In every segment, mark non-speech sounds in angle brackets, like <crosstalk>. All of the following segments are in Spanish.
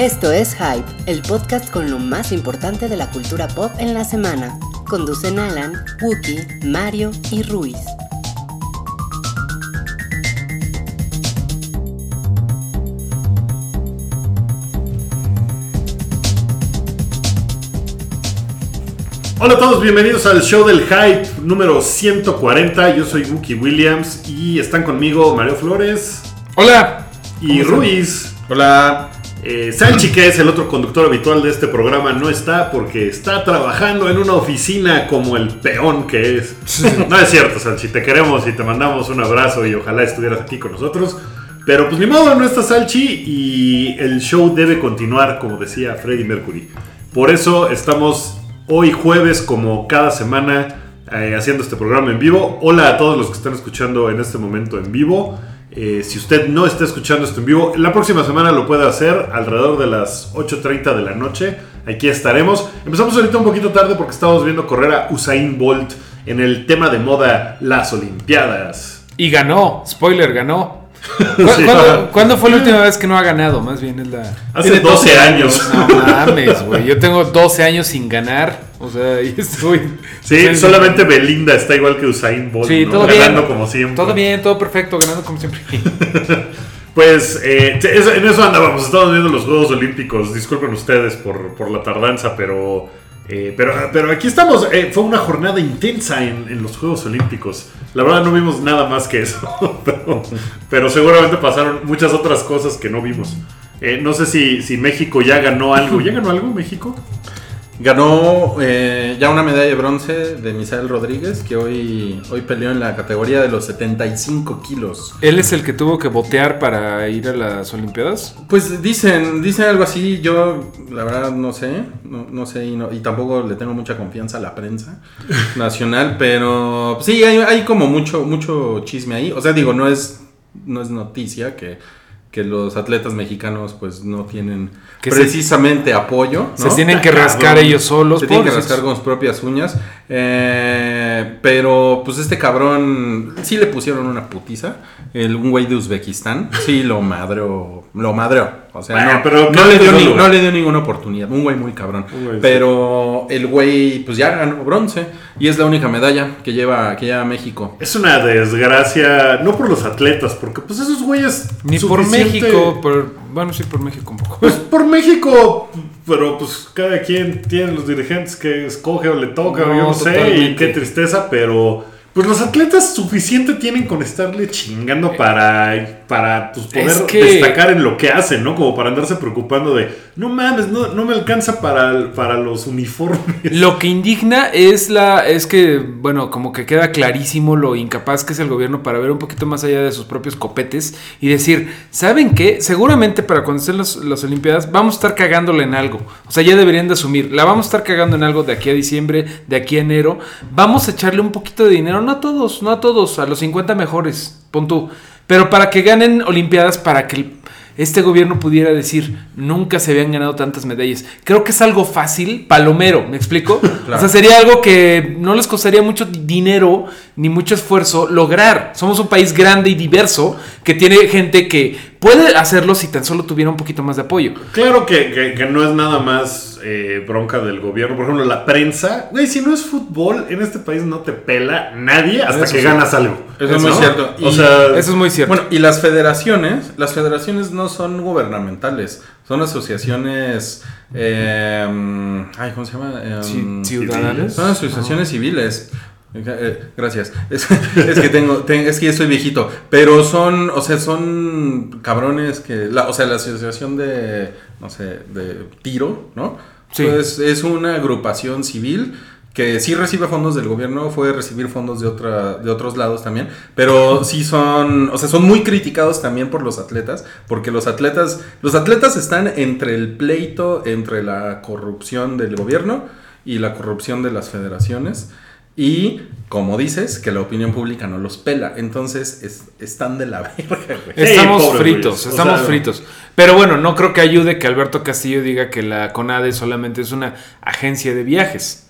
Esto es Hype, el podcast con lo más importante de la cultura pop en la semana. Conducen Alan, Wookie, Mario y Ruiz. Hola a todos, bienvenidos al show del hype número 140. Yo soy Wookie Williams y están conmigo Mario Flores Hola. y Ruiz. Hola. Eh, Salchi, que es el otro conductor habitual de este programa, no está porque está trabajando en una oficina como el peón que es. No es cierto, Salchi, te queremos y te mandamos un abrazo y ojalá estuvieras aquí con nosotros. Pero pues ni modo, no está Salchi y el show debe continuar, como decía Freddie Mercury. Por eso estamos hoy jueves, como cada semana, eh, haciendo este programa en vivo. Hola a todos los que están escuchando en este momento en vivo. Eh, si usted no está escuchando esto en vivo, la próxima semana lo puede hacer alrededor de las 8.30 de la noche. Aquí estaremos. Empezamos ahorita un poquito tarde porque estamos viendo correr a Usain Bolt en el tema de moda las Olimpiadas. Y ganó. Spoiler, ganó. ¿Cu- Sí. ¿Cuándo, cuándo fue la última vez que no ha ganado? Más bien es la. Hace Tiene 12 años. No mames, güey. Yo tengo 12 años sin ganar. O sea, y estoy. Sí, solamente Belinda está igual que Usain Bolt, Sí, ¿no? todo ganando bien. como siempre. Todo bien, todo perfecto, ganando como siempre. <laughs> Pues eh, en eso andábamos, estábamos viendo los Juegos Olímpicos. Disculpen ustedes por, por la tardanza, pero, eh, pero, pero aquí estamos. Eh, fue una jornada intensa en, los Juegos Olímpicos. La verdad no vimos nada más que eso, <laughs> pero, pero seguramente pasaron muchas otras cosas que no vimos. Eh, no sé si, si México ya ganó algo. ¿Ya ganó algo México? Ganó eh, ya una medalla de bronce de Misael Rodríguez, que hoy, hoy peleó en la categoría de los 75 kilos. ¿Él es el que tuvo que botear para ir a las Olimpiadas? Pues dicen, dicen algo así, yo la verdad no sé, no, no sé y, no- y tampoco le tengo mucha confianza a la prensa <laughs> nacional, pero sí, hay, hay como mucho, mucho chisme ahí. O sea, digo, no es, no es noticia que, que los atletas mexicanos pues no tienen Que se- precisamente apoyo. Se tienen que rascar Cabrón. ellos solos. Se tienen que rascar con sus propias uñas. Eh, pero pues este cabrón sí le pusieron una putiza. El, un güey de Uzbekistán. Sí, lo madreó. Lo madreó. O sea, Bueno, no, pero no le dio ni- no le dio ninguna oportunidad. Un güey muy cabrón. Sí. pero el güey pues ya ganó bronce. Y es la única medalla que lleva, que lleva México. Es una desgracia, no por los atletas, porque pues esos güeyes... Ni por México, pero bueno, sí, por México un poco. Pues por México, pero pues cada quien tiene los dirigentes que escoge o le toca, No, o yo no sé, y qué tristeza, pero pues los atletas suficiente tienen con estarle chingando para, para pues, poder Es que- destacar en lo que hacen, ¿no? Como para andarse preocupando de, no mames, no, no me alcanza para, para los uniformes. Lo que indigna es la es que bueno como que queda clarísimo lo incapaz que es el gobierno para ver un poquito más allá de sus propios copetes y decir saben qué seguramente para cuando estén las, las olimpiadas vamos a estar cagándole en algo o sea ya deberían de asumir la vamos a estar cagando en algo de aquí a diciembre de aquí a enero vamos a echarle un poquito de dinero no a todos no a todos a los 50 mejores pon tú pero para que ganen olimpiadas para que este gobierno pudiera decir nunca se habían ganado tantas medallas. Creo que es algo fácil, palomero, ¿me explico? <laughs> O sea, sería algo que no les costaría mucho di- dinero ni mucho esfuerzo lograr. Somos un país grande y diverso que tiene gente que puede hacerlo si tan solo tuviera un poquito más de apoyo. Claro que, que- que no es nada más eh, bronca del gobierno. Por ejemplo, la prensa. Güey, si no es fútbol, en este país no te pela nadie hasta Eso que sí. ganas algo. Eso es muy ¿no? cierto. O Y- sea, Eso es muy cierto. Bueno, y las federaciones, las federaciones no son gubernamentales, son asociaciones, eh, ay, ¿cómo se llama? Eh, ciudadanas. Son asociaciones civiles. Eh, gracias. <laughs> Es, es que tengo, ten- es que ya soy viejito. Pero son, o sea, son cabrones que, la, o sea, la asociación de, no sé, de tiro, ¿no? Sí. Pues es una agrupación civil que sí recibe fondos del gobierno, puede recibir fondos de otra, de otros lados también, pero sí son, o sea, son muy criticados también por los atletas, porque los atletas, los atletas están entre el pleito entre la corrupción del gobierno y la corrupción de las federaciones. Y, como dices, que la opinión pública no los pela. Entonces, es- están de la <laughs> verga, güey. Estamos fritos. O estamos sea- fritos. Pero bueno, no creo que ayude que Alberto Castillo diga que la CONADE solamente es una agencia de viajes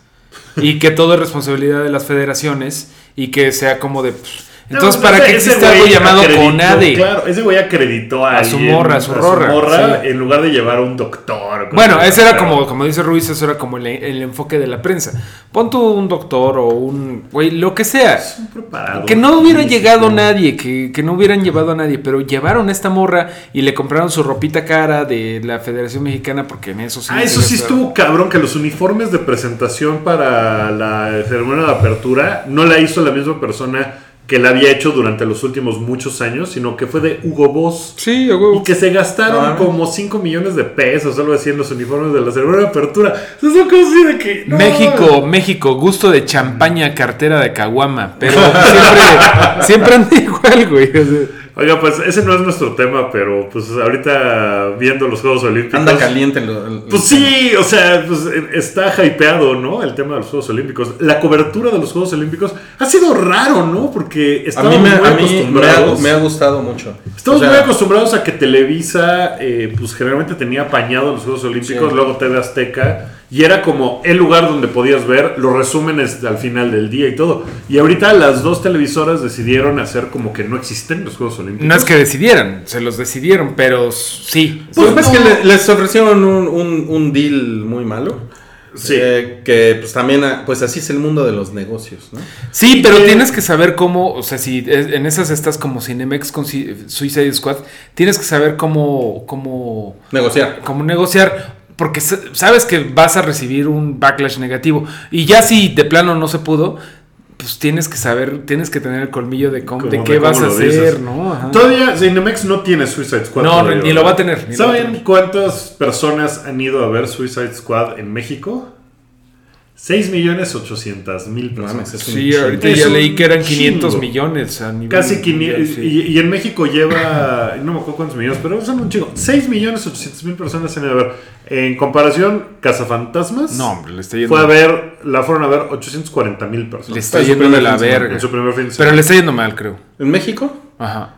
y que todo es responsabilidad de las federaciones y que sea como de... pff, Entonces, No, ¿para qué existe algo llamado CONADE? Claro, ese güey acreditó a, A su alguien, morra, a su rorra, morra, sí. en lugar de llevar a un doctor. Bueno, ese era como, como dice Ruiz, eso era como el, el enfoque de la prensa. Pon tú un doctor o un, güey, lo que sea. Que no hubiera llegado nadie, que, que no hubieran llevado a nadie, pero llevaron a esta morra y le compraron su ropita cara de la Federación Mexicana porque en eso sí. Ah, eso sí estuvo cabrón, que los uniformes de presentación para la ceremonia de apertura no la hizo la misma persona que la había hecho durante los últimos muchos años, sino que fue de Hugo Boss. Sí, a huevo. Y que se gastaron Ah. como 5 millones de pesos, algo así, en los uniformes de la ceremonia de apertura. Eso es como así de que. no. México, México, gusto de champaña, cartera de caguama, pero <laughs> siempre, siempre anda <laughs> igual, güey. Oiga, pues ese no es nuestro tema, pero pues ahorita viendo los Juegos Olímpicos. Anda caliente. lo- el- Pues sí, o sea, pues está hypeado, ¿no? El tema de los Juegos Olímpicos. La cobertura de los Juegos Olímpicos ha sido raro, ¿no? Porque A estamos mí, me, muy a mí me, ha, acostumbrados. me ha gustado mucho. Estamos O sea, muy acostumbrados a que Televisa, eh, pues generalmente tenía apañado los Juegos Olímpicos, Sí. luego TV Azteca, y era como el lugar donde podías ver los resúmenes al final del día y todo. Y ahorita las dos televisoras decidieron hacer como que no existen los Juegos Olímpicos. No es que decidieran, se los decidieron, pero sí. Pues, Pues ves no. que le- les ofrecieron un, un- un deal muy malo. Sí. Eh, que pues también, ah, pues así es el mundo de los negocios, ¿no? Sí, pero tienes que saber cómo, o sea, si en esas estás como Cinemex con Ci- Suicide Squad, tienes que saber cómo, cómo, Negociar. cómo negociar, porque sa- sabes que vas a recibir un backlash negativo. Y ya si de plano no se pudo, pues tienes que saber, tienes que tener el colmillo de, cómo, de qué vas a hacer, dices. ¿no? Ajá. Todavía Cinemex no tiene Suicide Squad. No, todavía, ni lo va a tener, a ¿Saben tener. cuántas personas han ido a ver Suicide Squad en México? 6 millones 800 mil personas. mames, es un Sí, ahorita Es ya un leí que eran 500 chingo. millones a nivel Casi mundial, 500. sí. Y, y en México lleva. <coughs> No me acuerdo cuántos millones, pero son un chingo. 6 millones 800 mil personas han ido a ver. En comparación, Cazafantasmas. No, hombre, le está yendo. Fue a ver. La fueron a ver 840 mil personas. Le está En yendo de la verga. en su primer fin de Pero le está yendo mal, creo. ¿En México? Ajá.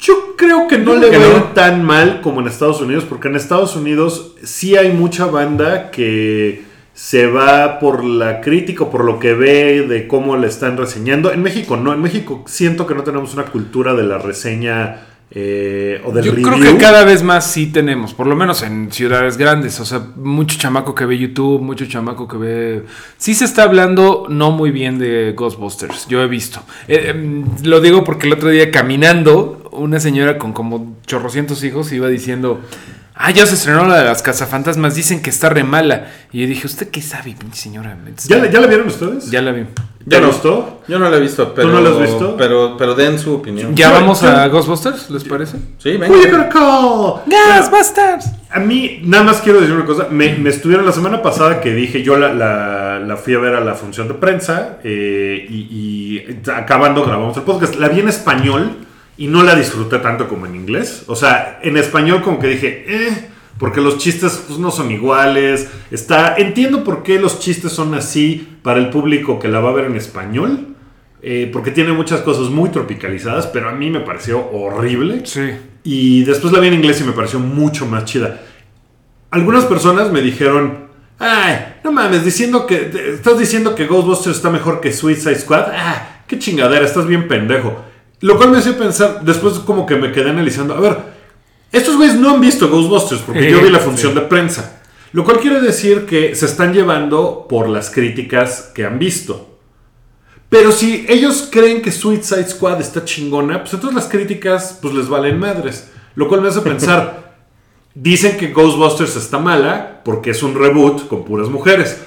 Yo creo que no le no. tan mal como en Estados Unidos, porque en Estados Unidos sí hay mucha banda que se va por la crítica, o por lo que ve, de cómo le están reseñando. En México no, en México siento que no tenemos una cultura de la reseña eh, o del Yo review. creo que cada vez más sí tenemos, por lo menos en ciudades grandes. O sea, mucho chamaco que ve YouTube, mucho chamaco que ve. Sí se está hablando no muy bien de Ghostbusters, yo he visto. Eh, em, lo digo porque el otro día caminando, una señora con como chorrocientos hijos iba diciendo. Ah, ya se estrenó la de las cazafantasmas, dicen que está re mala. Y yo dije, ¿usted qué sabe, pinche señora? ¿Ya, la- ¿Ya la vieron ustedes? Ya la vi. ¿Te Yo no. gustó? Yo no la he visto, pero. no la has visto? Pero, pero den su opinión. ¿Ya vamos a Ghostbusters? ¿Les parece? Sí, venga. Pero call. ¡Ghostbusters! A mí, nada más quiero decir una cosa. Me, me estuvieron la semana pasada que dije, yo la, la- la fui a ver a la función de prensa eh, y, y acabando grabamos el podcast. La vi en español y no la disfruté tanto como en inglés. O sea, en español como que dije, eh, porque los chistes pues, no son iguales. Está, entiendo por qué los chistes son así para el público que la va a ver en español. eh, porque tiene muchas cosas muy tropicalizadas, pero a mí me pareció horrible. Sí. Y después la vi en inglés y me pareció mucho más chida. Algunas personas me dijeron, ay, no mames, diciendo que, estás diciendo que Ghostbusters está mejor que Suicide Squad. Ah, qué chingadera, estás bien pendejo. Lo cual me hacía pensar, después como que me quedé analizando, a ver, estos güeyes no han visto Ghostbusters porque yo vi la función de prensa. Lo cual quiere decir que se están llevando por las críticas que han visto. Pero si ellos creen que Suicide Squad está chingona, pues entonces las críticas pues les valen madres. Lo cual me hace pensar, <laughs> dicen que Ghostbusters está mala porque es un reboot con puras mujeres.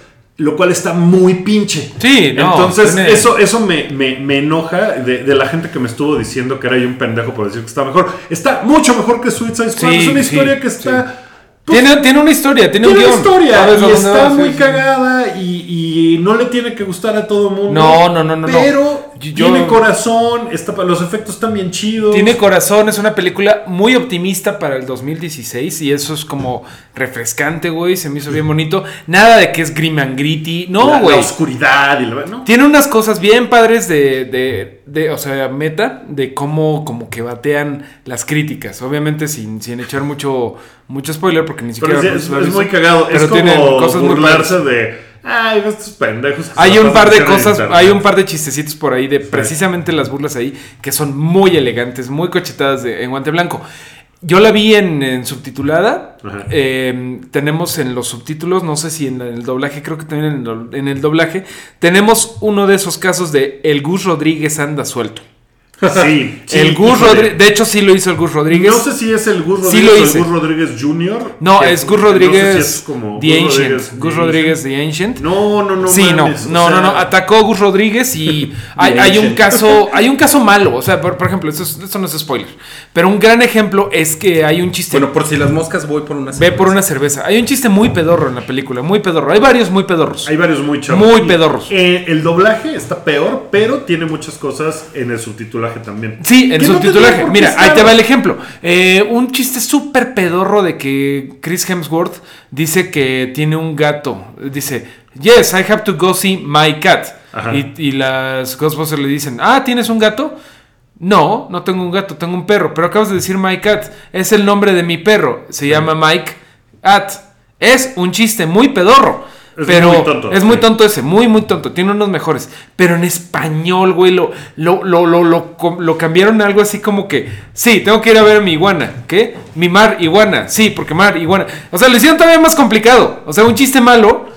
Lo cual está muy pinche. Sí, no, Entonces, tiene- eso, eso me, me- me enoja de, de la gente que me estuvo diciendo que era yo un pendejo por decir que está mejor. Está mucho mejor que Suicide Squad. Sí, es una sí, historia que sí. está. pues, Tiene, tiene una historia, tiene, tiene un una guion. historia ¿Sabes a y está? Sí, muy sí. cagada y, y no le tiene que gustar a todo mundo. No, no, no, no. Pero Yo- tiene corazón, está, los efectos están bien chidos. Tiene corazón, es una película muy optimista para el 2016 y eso es como refrescante, güey, se me hizo bien bonito. Nada de que es grim and gritty, la, no, la güey. oscuridad y la, ¿no? Tiene unas cosas bien padres de, de, de, o sea, meta, de cómo como que batean las críticas. Obviamente sin, sin echar mucho, mucho spoiler porque ni Pero siquiera... es, es- muy cagado. Pero es como cosas burlarse de Ay, estos pendejos. que Hay un par de cosas, internet". hay un par de chistecitos por ahí de precisamente las burlas ahí que son muy elegantes, muy cochetadas de, en guante blanco. Yo la vi en, en subtitulada. Eh, tenemos en los subtítulos, no sé si en el doblaje, creo que también en el, en el doblaje, tenemos uno de esos casos de El Gus Rodríguez anda suelto. Sí, <laughs> sí, el Gus. Rodríguez, de hecho sí lo hizo el Gus Rodríguez. No sé si es el Gus Sí Rodríguez lo o el Gus Rodríguez Jr. No, que- es Gus no sé si Rodríguez es como The Gus Ancient. Rodríguez Gus Rodríguez The Ancient. No, no, no. sí, mames, no, o no, no, sea, no, atacó Gus Rodríguez y hay, hay un caso, hay un caso malo, o sea, por, por ejemplo, esto, es- esto no es spoiler, pero un gran ejemplo es que hay un chiste, Bueno, por si las moscas voy por una ve por una cerveza, hay un chiste muy pedorro en la película, muy pedorro, hay varios muy pedorros. Hay varios muy chavos. Muy pedorros. eh, el doblaje está peor, pero tiene muchas cosas en el subtitulaje también. Sí, en no subtitulaje. Mira, ahí te va el ejemplo. Eh, un chiste súper pedorro de que Chris Hemsworth dice que tiene un gato. Dice, yes, I have to go see my cat. Y, y las Ghostbusters le dicen, ah, ¿tienes un gato? No, no tengo un gato, tengo un perro. Pero acabas de decir my cat. Es el nombre de mi perro. Se llama Mike At. Es un chiste muy pedorro. Es pero muy tonto, es muy tonto ese, muy, muy tonto. Tiene unos mejores. Pero en español, güey, lo, lo, lo, lo, cambiaron a algo así como que, sí, tengo que ir a ver a mi iguana. ¿Qué? Mi mar iguana. Sí, porque mar iguana. O sea, lo hicieron todavía más complicado. O sea, un chiste malo.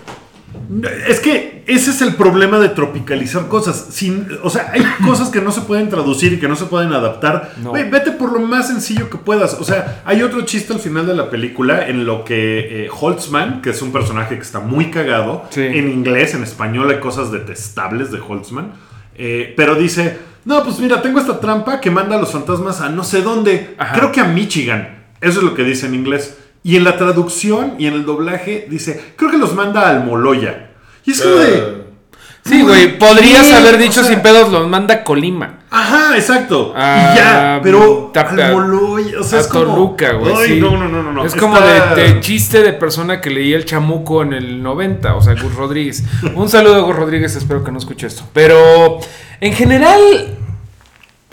Es que ese es el problema de tropicalizar cosas. Sin, o sea, hay <coughs> cosas que no se pueden traducir y que no se pueden adaptar. No. Vete por lo más sencillo que puedas. O sea, hay otro chiste al final de la película en lo que eh, Holtzman, que es un personaje que está muy cagado, Sí. en inglés, en español hay cosas detestables de Holtzman, eh, pero dice, no, pues mira, tengo esta trampa que manda a los fantasmas a no sé dónde, Ajá. creo que a Michigan. Eso es lo que dice en inglés. Y en la traducción y en el doblaje dice, creo que los manda al Moloya. Y es como de... Eh, Sí, güey, podrías ¿qué? haber O dicho sea- sin pedos, los manda a Colima. Ajá, exacto. Ah, y ya, pero tap- al Moloya, o sea, a es como... Toluca, güey. Ay, sí. no, no, no, no. Es como de, de chiste de persona que leía el chamuco en el 90, o sea, Gus Rodríguez. Un saludo a Gus Rodríguez, espero que no escuche esto. Pero en general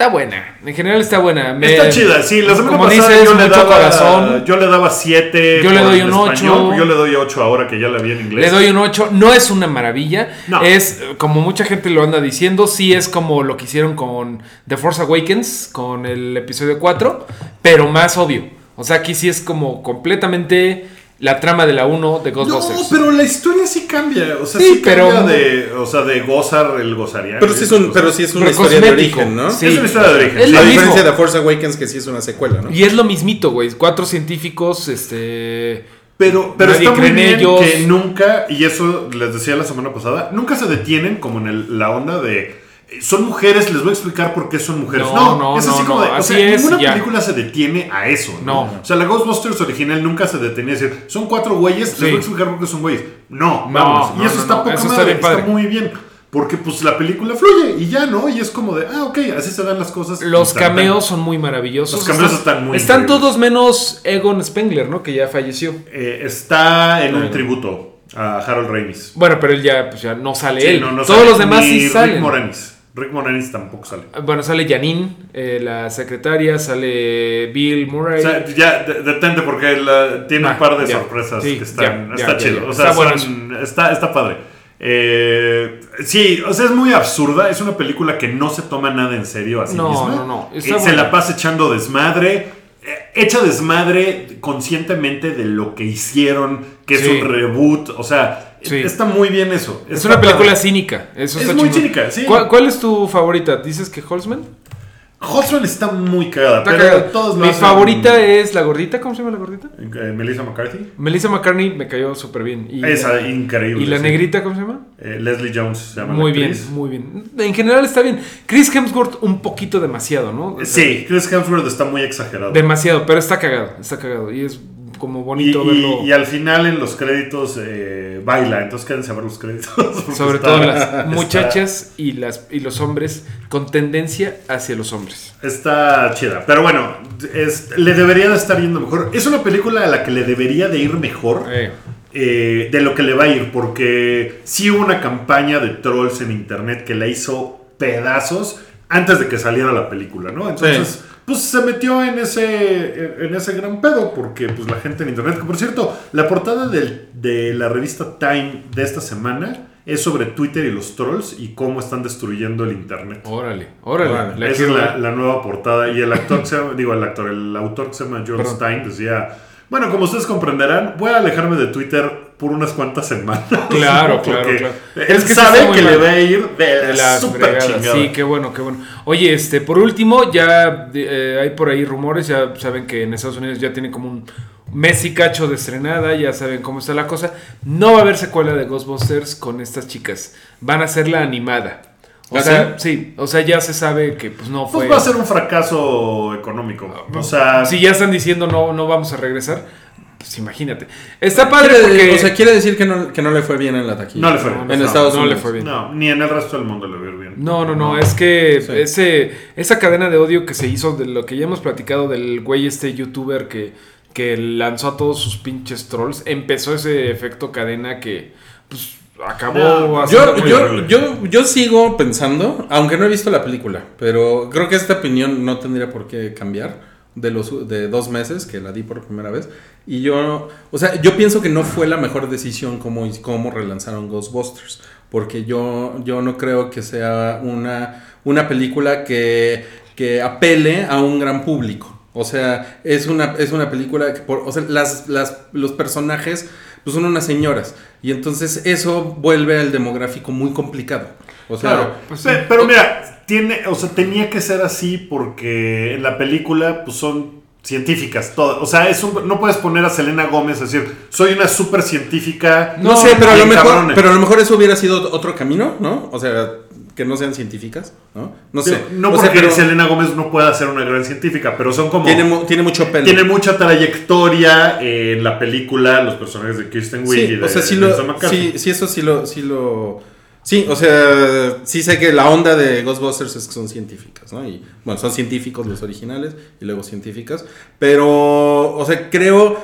está buena. En general está buena. Me- Está chida, sí. La semana como pasada dices, yo le daba corazón. Yo le daba 7. Yo le doy un ocho. Yo le doy 8 ahora que ya la vi en inglés. Le doy un 8. No es una maravilla. No. Es como mucha gente lo anda diciendo. Sí es como lo que hicieron con The Force Awakens, con el episodio 4, pero más obvio. O sea, aquí sí es como completamente la trama de la 1 de No, Ghostbusters. pero la historia sí cambia. O sea, Sí, sí, pero- cambia de. O sea, de gozar el gozaría. Pero sí es, un, pero sí es una Pero historia de origen, ¿no? sí. Es una historia de origen. Es A mismo. diferencia de Force Awakens, que sí es una secuela, ¿no? Y es lo mismito, güey. Cuatro científicos, este. Pero, pero está muy bien ellos. que nunca, y eso les decía la semana pasada, nunca se detienen como en el- la onda de. Son mujeres, les voy a explicar por qué son mujeres. No, No, no, es así no, como no, de. O sea, es, ninguna ya. película se detiene a eso. No. O sea, la Ghostbusters original nunca se detenía a decir, son cuatro güeyes, les voy a explicar por qué son güeyes. No, No, vamos. y eso está no, poca eso está madre, muy bien. Porque pues la película fluye y ya, ¿no? Y es como de, ah, ok, así se dan las cosas. Los cameos son muy maravillosos. Los cameos están muy Están todos menos Egon Spengler, ¿no? Que ya falleció. Eh, está en un tributo a Harold Ramis. Bueno, pero él ya, pues ya no sale Sí, él. no, no Todos sale los demás ni sí Rick salen. Moranis. Rick Moranis tampoco sale. Bueno, sale Janine, eh, la secretaria, sale Bill Murray. O sea, ya, de- detente porque la- tiene Ah, un par de ya. sorpresas Sí, que están. ya, está chido. O sea, Está bueno son- está, está padre. Eh, sí, o sea, es muy absurda. Es una película que no se toma nada en serio a sí No, misma. no, no, Eh, está se la pasa echando desmadre. eh, Echa desmadre conscientemente de lo que hicieron, que es un reboot. O sea, Sí. está muy bien eso. es una película padre. cínica. Eso Es muy cínica, sí. ¿Cuál, cuál es tu favorita? ¿Dices que Holzman? Holtzman está muy cagada, Está pero cagada. todos Mi hacen- favorita es la gordita. ¿Cómo se llama la gordita? Eh, Melissa McCarthy. Melissa McCartney me cayó súper bien. Y, Esa, increíble. ¿Y la sí. negrita cómo se llama? Eh, Leslie Jones se llama. la Muy bien, muy bien. En general está bien. Chris Hemsworth un poquito demasiado, ¿no? O sea, Sí, Chris Hemsworth está muy exagerado. Demasiado, pero está cagado, está cagado. Y es como y, bonito y- verlo. y al final en los créditos eh, baila, entonces quédense a ver los créditos. <laughs> sobre está- todo las está- muchachas y, las, y los hombres con tendencia hacia los hombres. Está chida, pero bueno, es- le debería de estar yendo mejor. Es una película a la que le debería de ir mejor. Eh, eh, de lo que le va a ir, porque sí hubo una campaña de trolls en internet que la hizo pedazos antes de que saliera la película, ¿no? Entonces, Sí. pues se metió en ese, en ese gran pedo, porque pues la gente en internet, que por cierto, la portada del- de la revista Time de esta semana es sobre Twitter y los trolls y cómo están destruyendo el internet. Órale, órale. Esa es la, la nueva portada. Y el actor, que se llama- digo, el actor, el autor que se llama John Perdón. Stein decía, bueno, como ustedes comprenderán, voy a alejarme de Twitter por unas cuantas semanas. <laughs> Claro, claro, claro. Él Es que sabe que le va a ir de De la super chingada. Sí, qué bueno, qué bueno. Oye, este, por último, ya eh, hay por ahí rumores, ya saben que en Estados Unidos ya tiene como un mes y cacho de estrenada, ya saben cómo está la cosa. No va a haber secuela de Ghostbusters con estas chicas. Van a ser la animada. O ¿Ah, sea, sí? o sea, ya se sabe que pues no fue. Pues va a ser un fracaso económico. O sea, si ya están diciendo no, no vamos a regresar, pues imagínate. Está padre Quiere- porque. O sea, quiere decir que no, que no le fue bien en la taquilla. no le fue bien. No, En No, Estados no le Unidos. fue bien. No, ni en el resto del mundo le ir bien. No, no, no, es que Sí. ese, esa cadena de odio que se hizo de lo que ya hemos platicado del güey este youtuber que, que lanzó a todos sus pinches trolls, empezó ese efecto cadena que pues acabó Yo, yo, yo, yo sigo pensando, aunque no he visto la película, pero creo que esta opinión no tendría por qué cambiar de los de dos meses que la di por primera vez. Y yo, o sea, yo pienso que no fue la mejor decisión como, como relanzaron Ghostbusters. Porque yo, yo no creo que sea una, una película que, que apele a un gran público. O sea, es una, es una película que o sea, las, las, los personajes pues son unas señoras. Y entonces eso vuelve al demográfico muy complicado. O sea, Claro, pues Pe- sí. pero mira, tiene, o sea, tenía que ser así porque en la película pues son científicas todas. O sea, es un- no puedes poner a Selena Gómez a decir, soy una súper científica. no, sé, pero a, lo mejor, cabrones. pero a lo mejor eso hubiera sido otro camino, ¿no? O sea, que no sean científicas, ¿no? No sé. No O porque sea, pero Selena Gómez no pueda ser una gran científica, pero son como... tiene, mu- tiene mucho pelo. tiene mucha trayectoria en la película, los personajes de Kirsten Wiig y de o sea, sí, Melissa lo, McCarthy. sí, sí, eso sí lo, sí lo... Sí, o sea, sí sé que la onda de Ghostbusters es que son científicas, ¿no? Y bueno, son científicos los originales y luego científicas, pero, o sea, creo,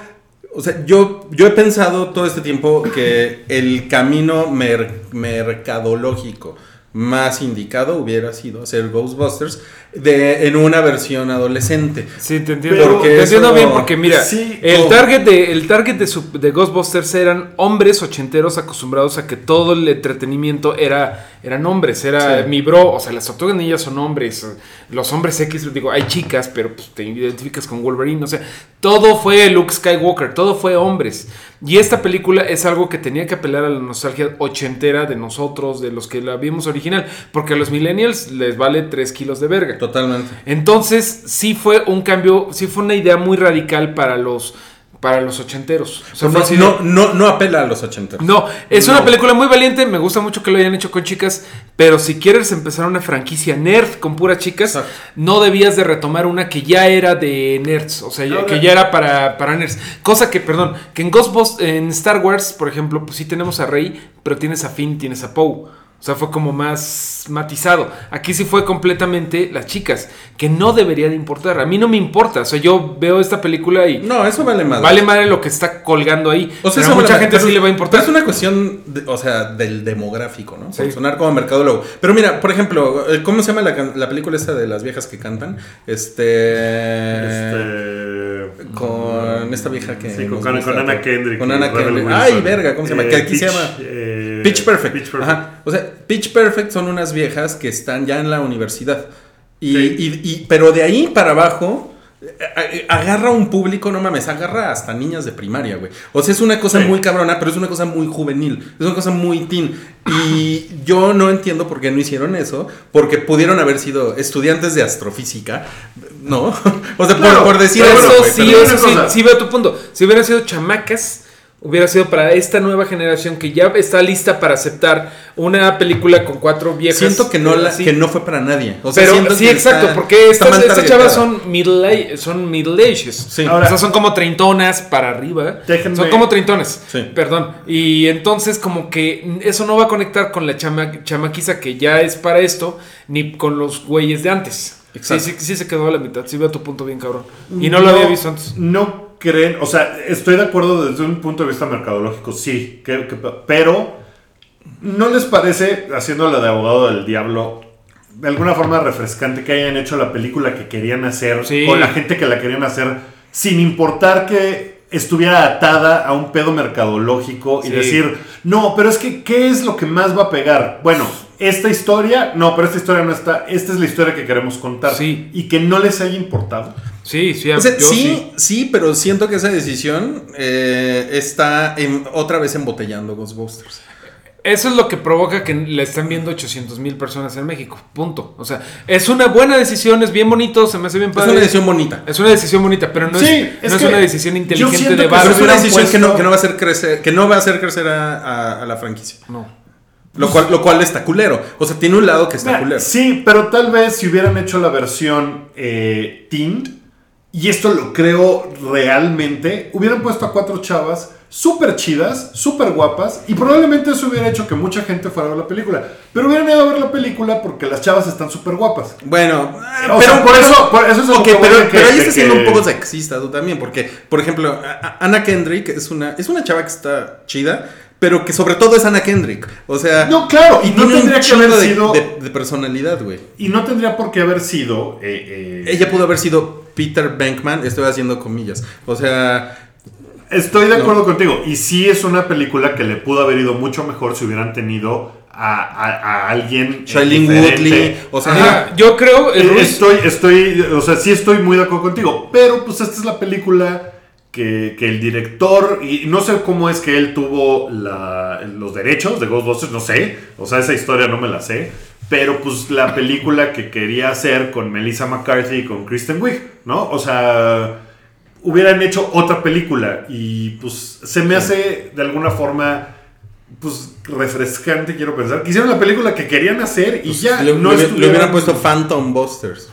o sea, yo, yo he pensado todo este tiempo que el camino mer- mercadológico más indicado hubiera sido hacer Ghostbusters de, en una versión adolescente. Sí, te entiendo. Pero te entiendo bien porque mira, sí, el target de el target de, su- de Ghostbusters eran hombres ochenteros acostumbrados a que todo el entretenimiento era eran hombres, era Sí. mi bro, o sea, las tortugas ninjas son hombres, los hombres X, digo, hay chicas, pero pues, te identificas con Wolverine, o sea, todo fue Luke Skywalker, todo fue hombres. Y esta película es algo que tenía que apelar a la nostalgia ochentera de nosotros, de los que la vimos original, porque a los millennials les vale 3 kilos de verga. Totalmente. Entonces, sí fue un cambio, sí fue una idea muy radical para los, para los ochenteros. O sea, fue no, así de- no, no, no apela a los 80. no, es No. una película muy valiente, me gusta mucho que lo hayan hecho con chicas, pero si quieres empezar una franquicia nerd con puras chicas, Exacto. no debías de retomar una que ya era de nerds, o sea, que ya era para, para nerds. Cosa que, perdón, que en Ghostbusters, en Star Wars, por ejemplo, pues sí tenemos a Rey, pero tienes a Finn, tienes a Poe. O sea, fue como más matizado. Aquí sí fue completamente las chicas, que no debería de importar. A mí no me importa. O sea, yo veo esta película y No, eso vale más. vale madre lo que está colgando ahí. O sea, pero a eso mucha vale- gente pero- sí le va a importar. pero Es una cuestión, de- o sea, del demográfico, ¿no? Sí. sonar como mercadólogo. Pero mira, por ejemplo, eh, ¿cómo se llama la, la película esta de las viejas que cantan? Este... Este, Con esta vieja que... Sí, con, con- gusta con Ana. Kendrick. Con Ana Kendrick. Ay, verga, ¿cómo se llama? Eh, ¿Qué aquí se llama? eh, Pitch Perfect. Pitch Perfect. Ajá. O sea, Pitch Perfect son unas viejas que están ya en la universidad. Y, Sí. y- y- pero de ahí para abajo. Eh, Agarra un público, no mames, agarra hasta niñas de primaria, güey. O sea, es una cosa Sí. muy cabrona, pero es una cosa muy juvenil. Es una cosa muy teen. Y yo no entiendo por qué no hicieron eso. Porque pudieron haber sido estudiantes de astrofísica, ¿no? <laughs> O sea, por- Claro, por, decir eso. sí, eso sí, sí veo tu punto. Si hubieran sido chamacas, hubiera sido para esta nueva generación que ya está lista para aceptar una película con cuatro viejas. Siento que no, la- que no fue para nadie. O sea, Pero sí, que exacto, está- porque estas, estas chavas son middle, age- son middle ages. Sí. o Ahora- sea, son como treintonas para arriba. Déjenme- Son como treintonas. Sí. Perdón. Y entonces como que eso no va a conectar con la chama, chamaquiza que ya es para esto, ni con los güeyes de antes. Sí, Exacto. sí, sí se quedó a la mitad. Sí veo tu punto bien, cabrón. Y no, lo había visto antes. No creen, o sea, estoy de acuerdo desde un punto de vista mercadológico, sí, que- que- pero ¿no les parece, haciéndola de abogado del diablo, de alguna forma refrescante que hayan hecho la película que querían hacer Sí. con la gente que la querían hacer, sin importar que estuviera atada a un pedo mercadológico y decir, no, pero es que, ¿qué es lo que más va a pegar? Bueno, esta historia, no, pero esta historia no está, esta es la historia que queremos contar. Sí. Y que no les haya importado. Sí, sí, O sea, yo sí, sí, pero siento que esa decisión eh, está en- otra vez embotellando Ghostbusters. Eso es lo que provoca que le están viendo 800 mil personas en México. Punto. O sea, es una buena decisión, es bien bonito, se me hace bien Es padre. una decisión bonita. Es una decisión bonita, pero no Sí, es, es no es una decisión inteligente de barrio. es una decisión que no, puesto- que no va a hacer crecer, que no va a hacer crecer a, a- a la franquicia. No. Lo cual, lo cual está culero. O sea, tiene un lado que está Mira, culero. Sí, pero tal vez si hubieran hecho la versión eh, teen, y esto lo creo realmente, hubieran puesto a cuatro chavas súper chidas, súper guapas, y probablemente eso hubiera hecho que mucha gente fuera a ver la película. Pero hubieran ido a ver la película porque las chavas están súper guapas. Bueno, O sea, por eso- por eso es lo Ok, que voy pero, pero ahí está siendo que- un poco sexista tú también, porque, por ejemplo, a- a- Anna Kendrick es una, es una chava que está chida, pero que sobre todo es Anna Kendrick. O sea, No, claro, y no tendría que haber de, sido- de- de personalidad, güey. Y no tendría por qué haber sido... eh, eh, Ella pudo haber sido Peter Bankman, estoy haciendo comillas. O sea, Estoy de No. acuerdo contigo. Y sí es una película que le pudo haber ido mucho mejor si hubieran tenido a, a- a alguien. eh, Shailene diferente. Woodley, o sea, yo creo, Ruiz, Estoy, estoy, o sea, sí estoy muy de acuerdo contigo. Pero pues esta es la película que, que el director, y no sé cómo es que él tuvo la- los derechos de Ghostbusters, no sé. O sea, esa historia no me la sé. Pero pues la película que quería hacer con Melissa McCarthy y con Kristen Wiig, ¿no? O sea, hubieran hecho otra película y pues se me hace de alguna forma pues refrescante, quiero pensar. Que hicieron la película que querían hacer y ya Pues, le, no le- hubieran puesto Phantom Busters.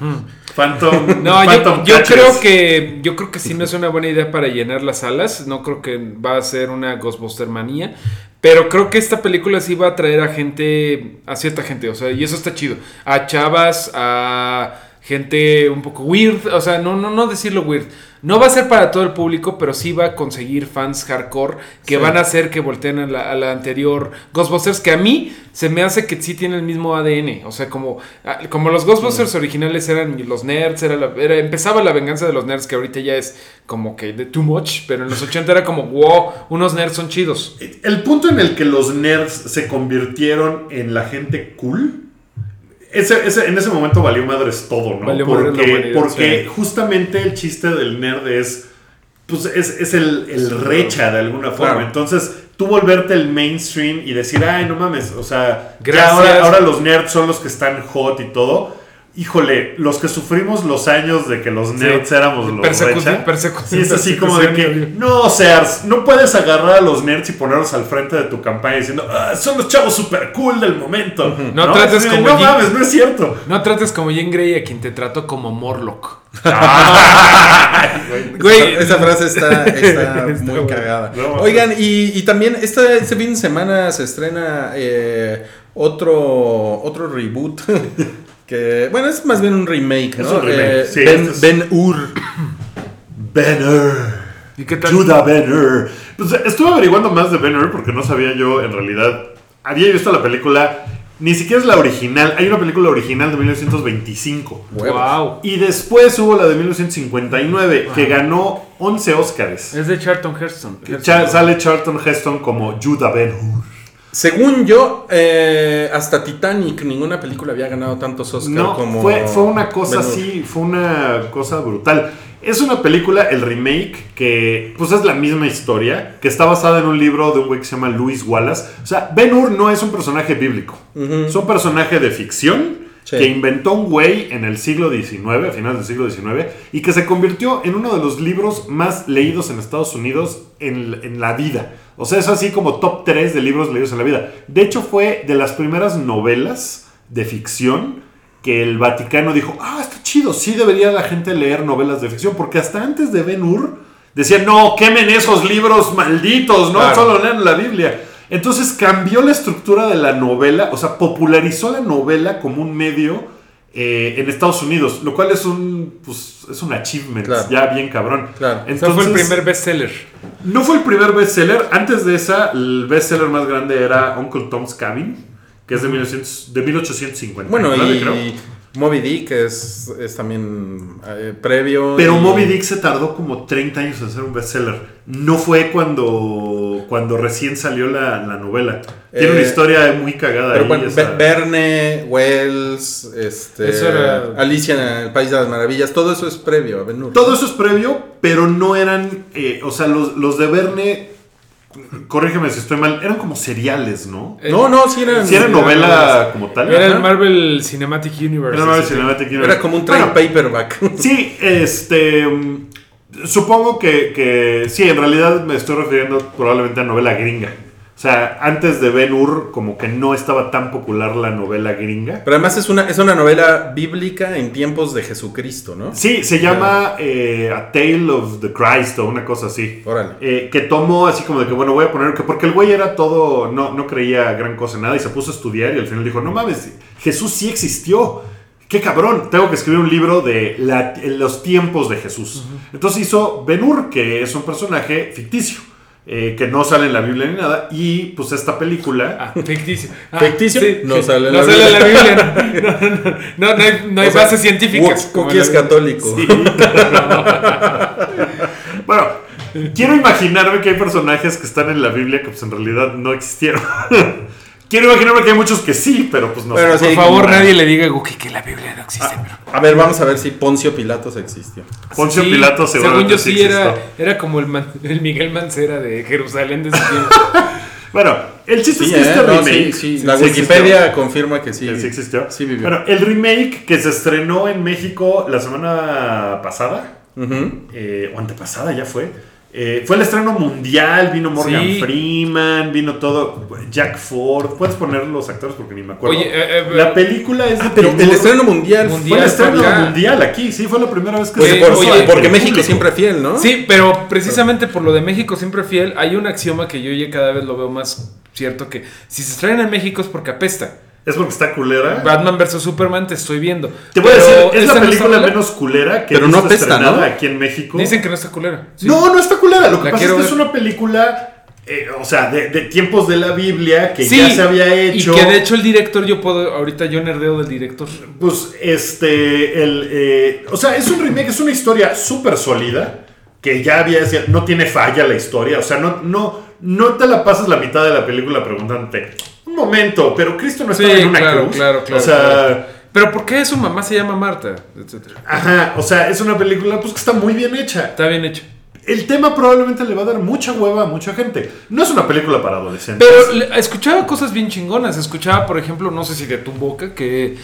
Phantom. <laughs> No, yo, Phantom yo creo que yo creo que sí no es una buena idea para llenar las salas. No creo que va a ser una Ghostbuster manía. Pero creo que esta película sí va a traer a gente, a cierta gente, o sea, y eso está chido. A chavas, a gente un poco weird, o sea, no, no, no decirlo weird. No va a ser para todo el público, pero sí va a conseguir fans hardcore que Sí. van a hacer que volteen a la, a la anterior Ghostbusters, que a mí se me hace que sí tiene el mismo ADN. O sea, como, ah, como los Ghostbusters originales eran los nerds, era la- era- empezaba la venganza de los nerds, que ahorita ya es como que de too much, pero en los 80 era como, wow, unos nerds son chidos. El punto en el que los nerds se convirtieron en la gente cool. Ese, ese- en ese momento valió madres todo, ¿no? Valió porque porque sí. justamente el chiste del nerd es. Pues es, es el, el recha de alguna forma. Claro. Entonces, tú volverte el mainstream y decir, ay, no mames, o sea, ya ahora, ahora los nerds son los que están hot y todo. Híjole, los que sufrimos los años de que los nerds éramos los recha, persecución, sí es así como de que, no, Sears, no puedes agarrar a los nerds y ponerlos al frente de tu campaña diciendo, "Ah, son los chavos super cool del momento. No trates como No mames, no es cierto. No trates como Jane Grey a quien te trató como Morlock. <laughs> Güey, Güey. esa, esa frase está, está <laughs> Está muy bueno. cagada. No, Oigan, y, y también este, este fin de semana se estrena eh, otro, otro reboot. <laughs> que, bueno, es más bien un remake, Es ¿no? un remake, Eh, sí, ben, este es- Ben Hur. Banner. ¿Y qué tal? Judah Banner. Pues estuve averiguando más de Banner porque no sabía yo en realidad. Había visto la película, ni siquiera es la original. Hay una película original de 1925. Wow. Y después hubo la de 1959 que ganó 11 Oscars. Es de Charlton Heston. Sale Charlton Heston como Judah Ben Hur. Según yo, eh, hasta Titanic, ninguna película había ganado tantos Oscars No, como. fue, fue una cosa así, fue una cosa brutal. Es una película, el remake, que pues es la misma historia, que está basada en un libro de un güey que se llama Louis Wallace. O sea, Ben Hur no es un personaje bíblico, es un personaje de ficción Sí. que inventó un güey en el siglo XIX, a finales del siglo XIX, y que se convirtió en uno de los libros más leídos en Estados Unidos en, en la vida. O sea, es así como top 3 de libros leídos en la vida. De hecho, fue de las primeras novelas de ficción que el Vaticano dijo, ah, está chido, sí debería la gente leer novelas de ficción, porque hasta antes de Ben Hur decían, no, quemen esos libros malditos, no, Claro. solo lean la Biblia. Entonces cambió la estructura de la novela, o sea, popularizó la novela como un medio eh, en Estados Unidos, lo cual es un, pues, es un achievement, Claro. ya bien cabrón. Claro. O sea, fue el Entonces, primer bestseller. no fue el primer bestseller. Antes de esa, el bestseller más grande era Uncle Tom's Cabin, que es de, 1900 de 1850. Bueno, y creo. Moby Dick es, es también eh, previo. Pero y- Moby Dick se tardó como 30 años en ser un bestseller. No fue cuando, cuando recién salió la, la novela. Tiene Eh, una historia muy cagada. Pero ahí, bueno, esa- Verne, Wells, este, Eso era- Alicia en el País de las Maravillas, todo eso es previo a Ben Hur. Todo eso es previo, pero no eran. eh, o sea, los, los de Verne. Corrígeme si estoy mal. Eran como seriales, ¿no? No, no, sí eran. Si era novela como tal. Era el Marvel Cinematic Universe. Era Marvel. Cinematic Universe. Era como un trade Bueno, paperback. <laughs> Sí, este. mm, Supongo que, que sí, en realidad me estoy refiriendo probablemente a novela gringa. O sea, antes de Ben Hur, como que no estaba tan popular la novela gringa. Pero además es una, es una novela bíblica en tiempos de Jesucristo, ¿no? Sí, se llama eh, A Tale of the Christ o una cosa así. Órale. Eh, que tomó así como de que, bueno, voy a poner que porque el güey era todo, no, no creía gran cosa en nada y se puso a estudiar y al final dijo, no mames, Jesús sí existió. Qué cabrón, tengo que escribir un libro de la- los tiempos de Jesús. Entonces hizo Ben Hur, que es un personaje ficticio, eh, que no sale en la Biblia ni nada, y pues esta película... Ah, ficticio. Ah, ¿Ficticio? No sale en no la sale en la Biblia. Biblia. No, <laughs> no, no, no, no hay, no hay sea, bases científicas. En es católico. <laughs> Bueno, quiero imaginarme que hay personajes que están en la Biblia que pues en realidad no existieron. <laughs> quiero imaginarme que hay muchos que sí, pero pues no Bueno, sé. sí. Por favor, como- nadie le diga a Guki que la Biblia no existe. pero- A ver, vamos a ver si Poncio Pilatos existió. Poncio Sí, Pilato Según seguramente yo sí sí era, existió. era como el, Man- el Miguel Mancera de Jerusalén de ese <laughs> tiempo. Bueno, el chiste Sí, es que este ¿eh? No, remake. sí, sí. La sí Wikipedia confirma que sí. existió. Sí existió. Sí vivió. Bueno, el remake que se estrenó en México la semana pasada, Ujú. eh, o antepasada ya fue. Eh, fue el estreno mundial, vino Morgan Sí. Freeman, vino todo, Jack Ford, puedes poner los actores porque ni me acuerdo. Oye, eh, eh, la película es de Pero el estreno mundial, Mundial. fue el estreno acá. mundial aquí, sí, fue la primera vez que Pues, Oye, por- oye, porque México público. siempre fiel, ¿no? Sí, pero precisamente por lo de México siempre fiel, hay un axioma que yo ya cada vez lo veo más cierto que si se estrena en México es porque apesta. Es porque está culera. Batman vs Superman te estoy viendo. Te voy a decir, es la película menos culera que Pero he no apesta, estrenada ¿no? aquí en México. Dicen que no está culera. Sí. No, no está culera. Lo que La pasa es que es una película, eh, o sea, de, de tiempos de la Biblia que Sí, ya se había hecho. Y que de hecho el director, yo puedo, ahorita yo nerdeo del director. Pues, este, el, eh, o sea, es un remake, es una historia súper sólida, que ya había, decía, no tiene falla la historia, o sea, no, no, no te la pasas la mitad de la película preguntándote, un momento, pero Cristo no Sí, estaba en una claro, cruz. claro, claro. O sea, claro. Pero ¿por qué su mamá se llama Marta? Etcétera. ajá, o sea, es una película pues que está muy bien hecha. Está bien hecho. El tema probablemente le va a dar mucha hueva a mucha gente. No es una película para adolescentes. Pero escuchaba cosas bien chingonas. Escuchaba, por ejemplo, no sé si de tu boca, que,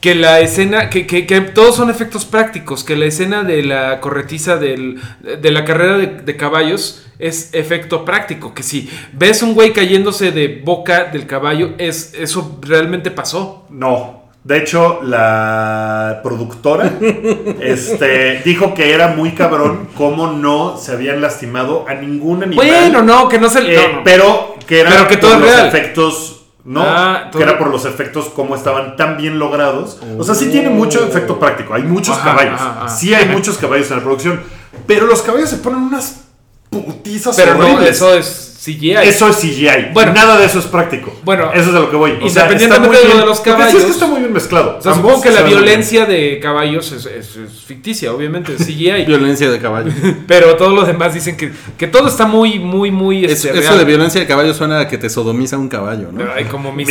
que la escena, que, que- que todos son efectos prácticos, que la escena de la corretiza del- de la carrera de, de caballos es efecto práctico. Que si ves un güey cayéndose de boca del caballo, es, eso realmente pasó. No. De hecho, la productora <laughs> este, dijo que era muy cabrón cómo no se habían lastimado a ningún animal. Bueno, no, que no se... eh, no, no. Pero que era Pero que todo por es los real. efectos. No, Ah, que era por los efectos cómo estaban tan bien logrados. O sea, sí tiene mucho efecto práctico. Hay muchos Ajá, caballos. ajá, ajá. Sí hay muchos caballos en la producción. Pero los caballos se ponen unas putizas Pero no, horribles. eso es CGI. Eso es CGI. Bueno. nada de eso es práctico. Bueno, eso es a lo que voy. O sea, independientemente muy de lo bien- de los lo que sí es caballos- que está muy bien mezclado. O sea, supongo que la violencia de caballos es, es- es ficticia, obviamente, es CGI. <laughs> Violencia de caballo. <laughs> pero todos los demás dicen que, que todo está muy, muy, muy. Es- este, eso real. de violencia de caballo suena a que te sodomiza un caballo, ¿no? Ay, como Mr.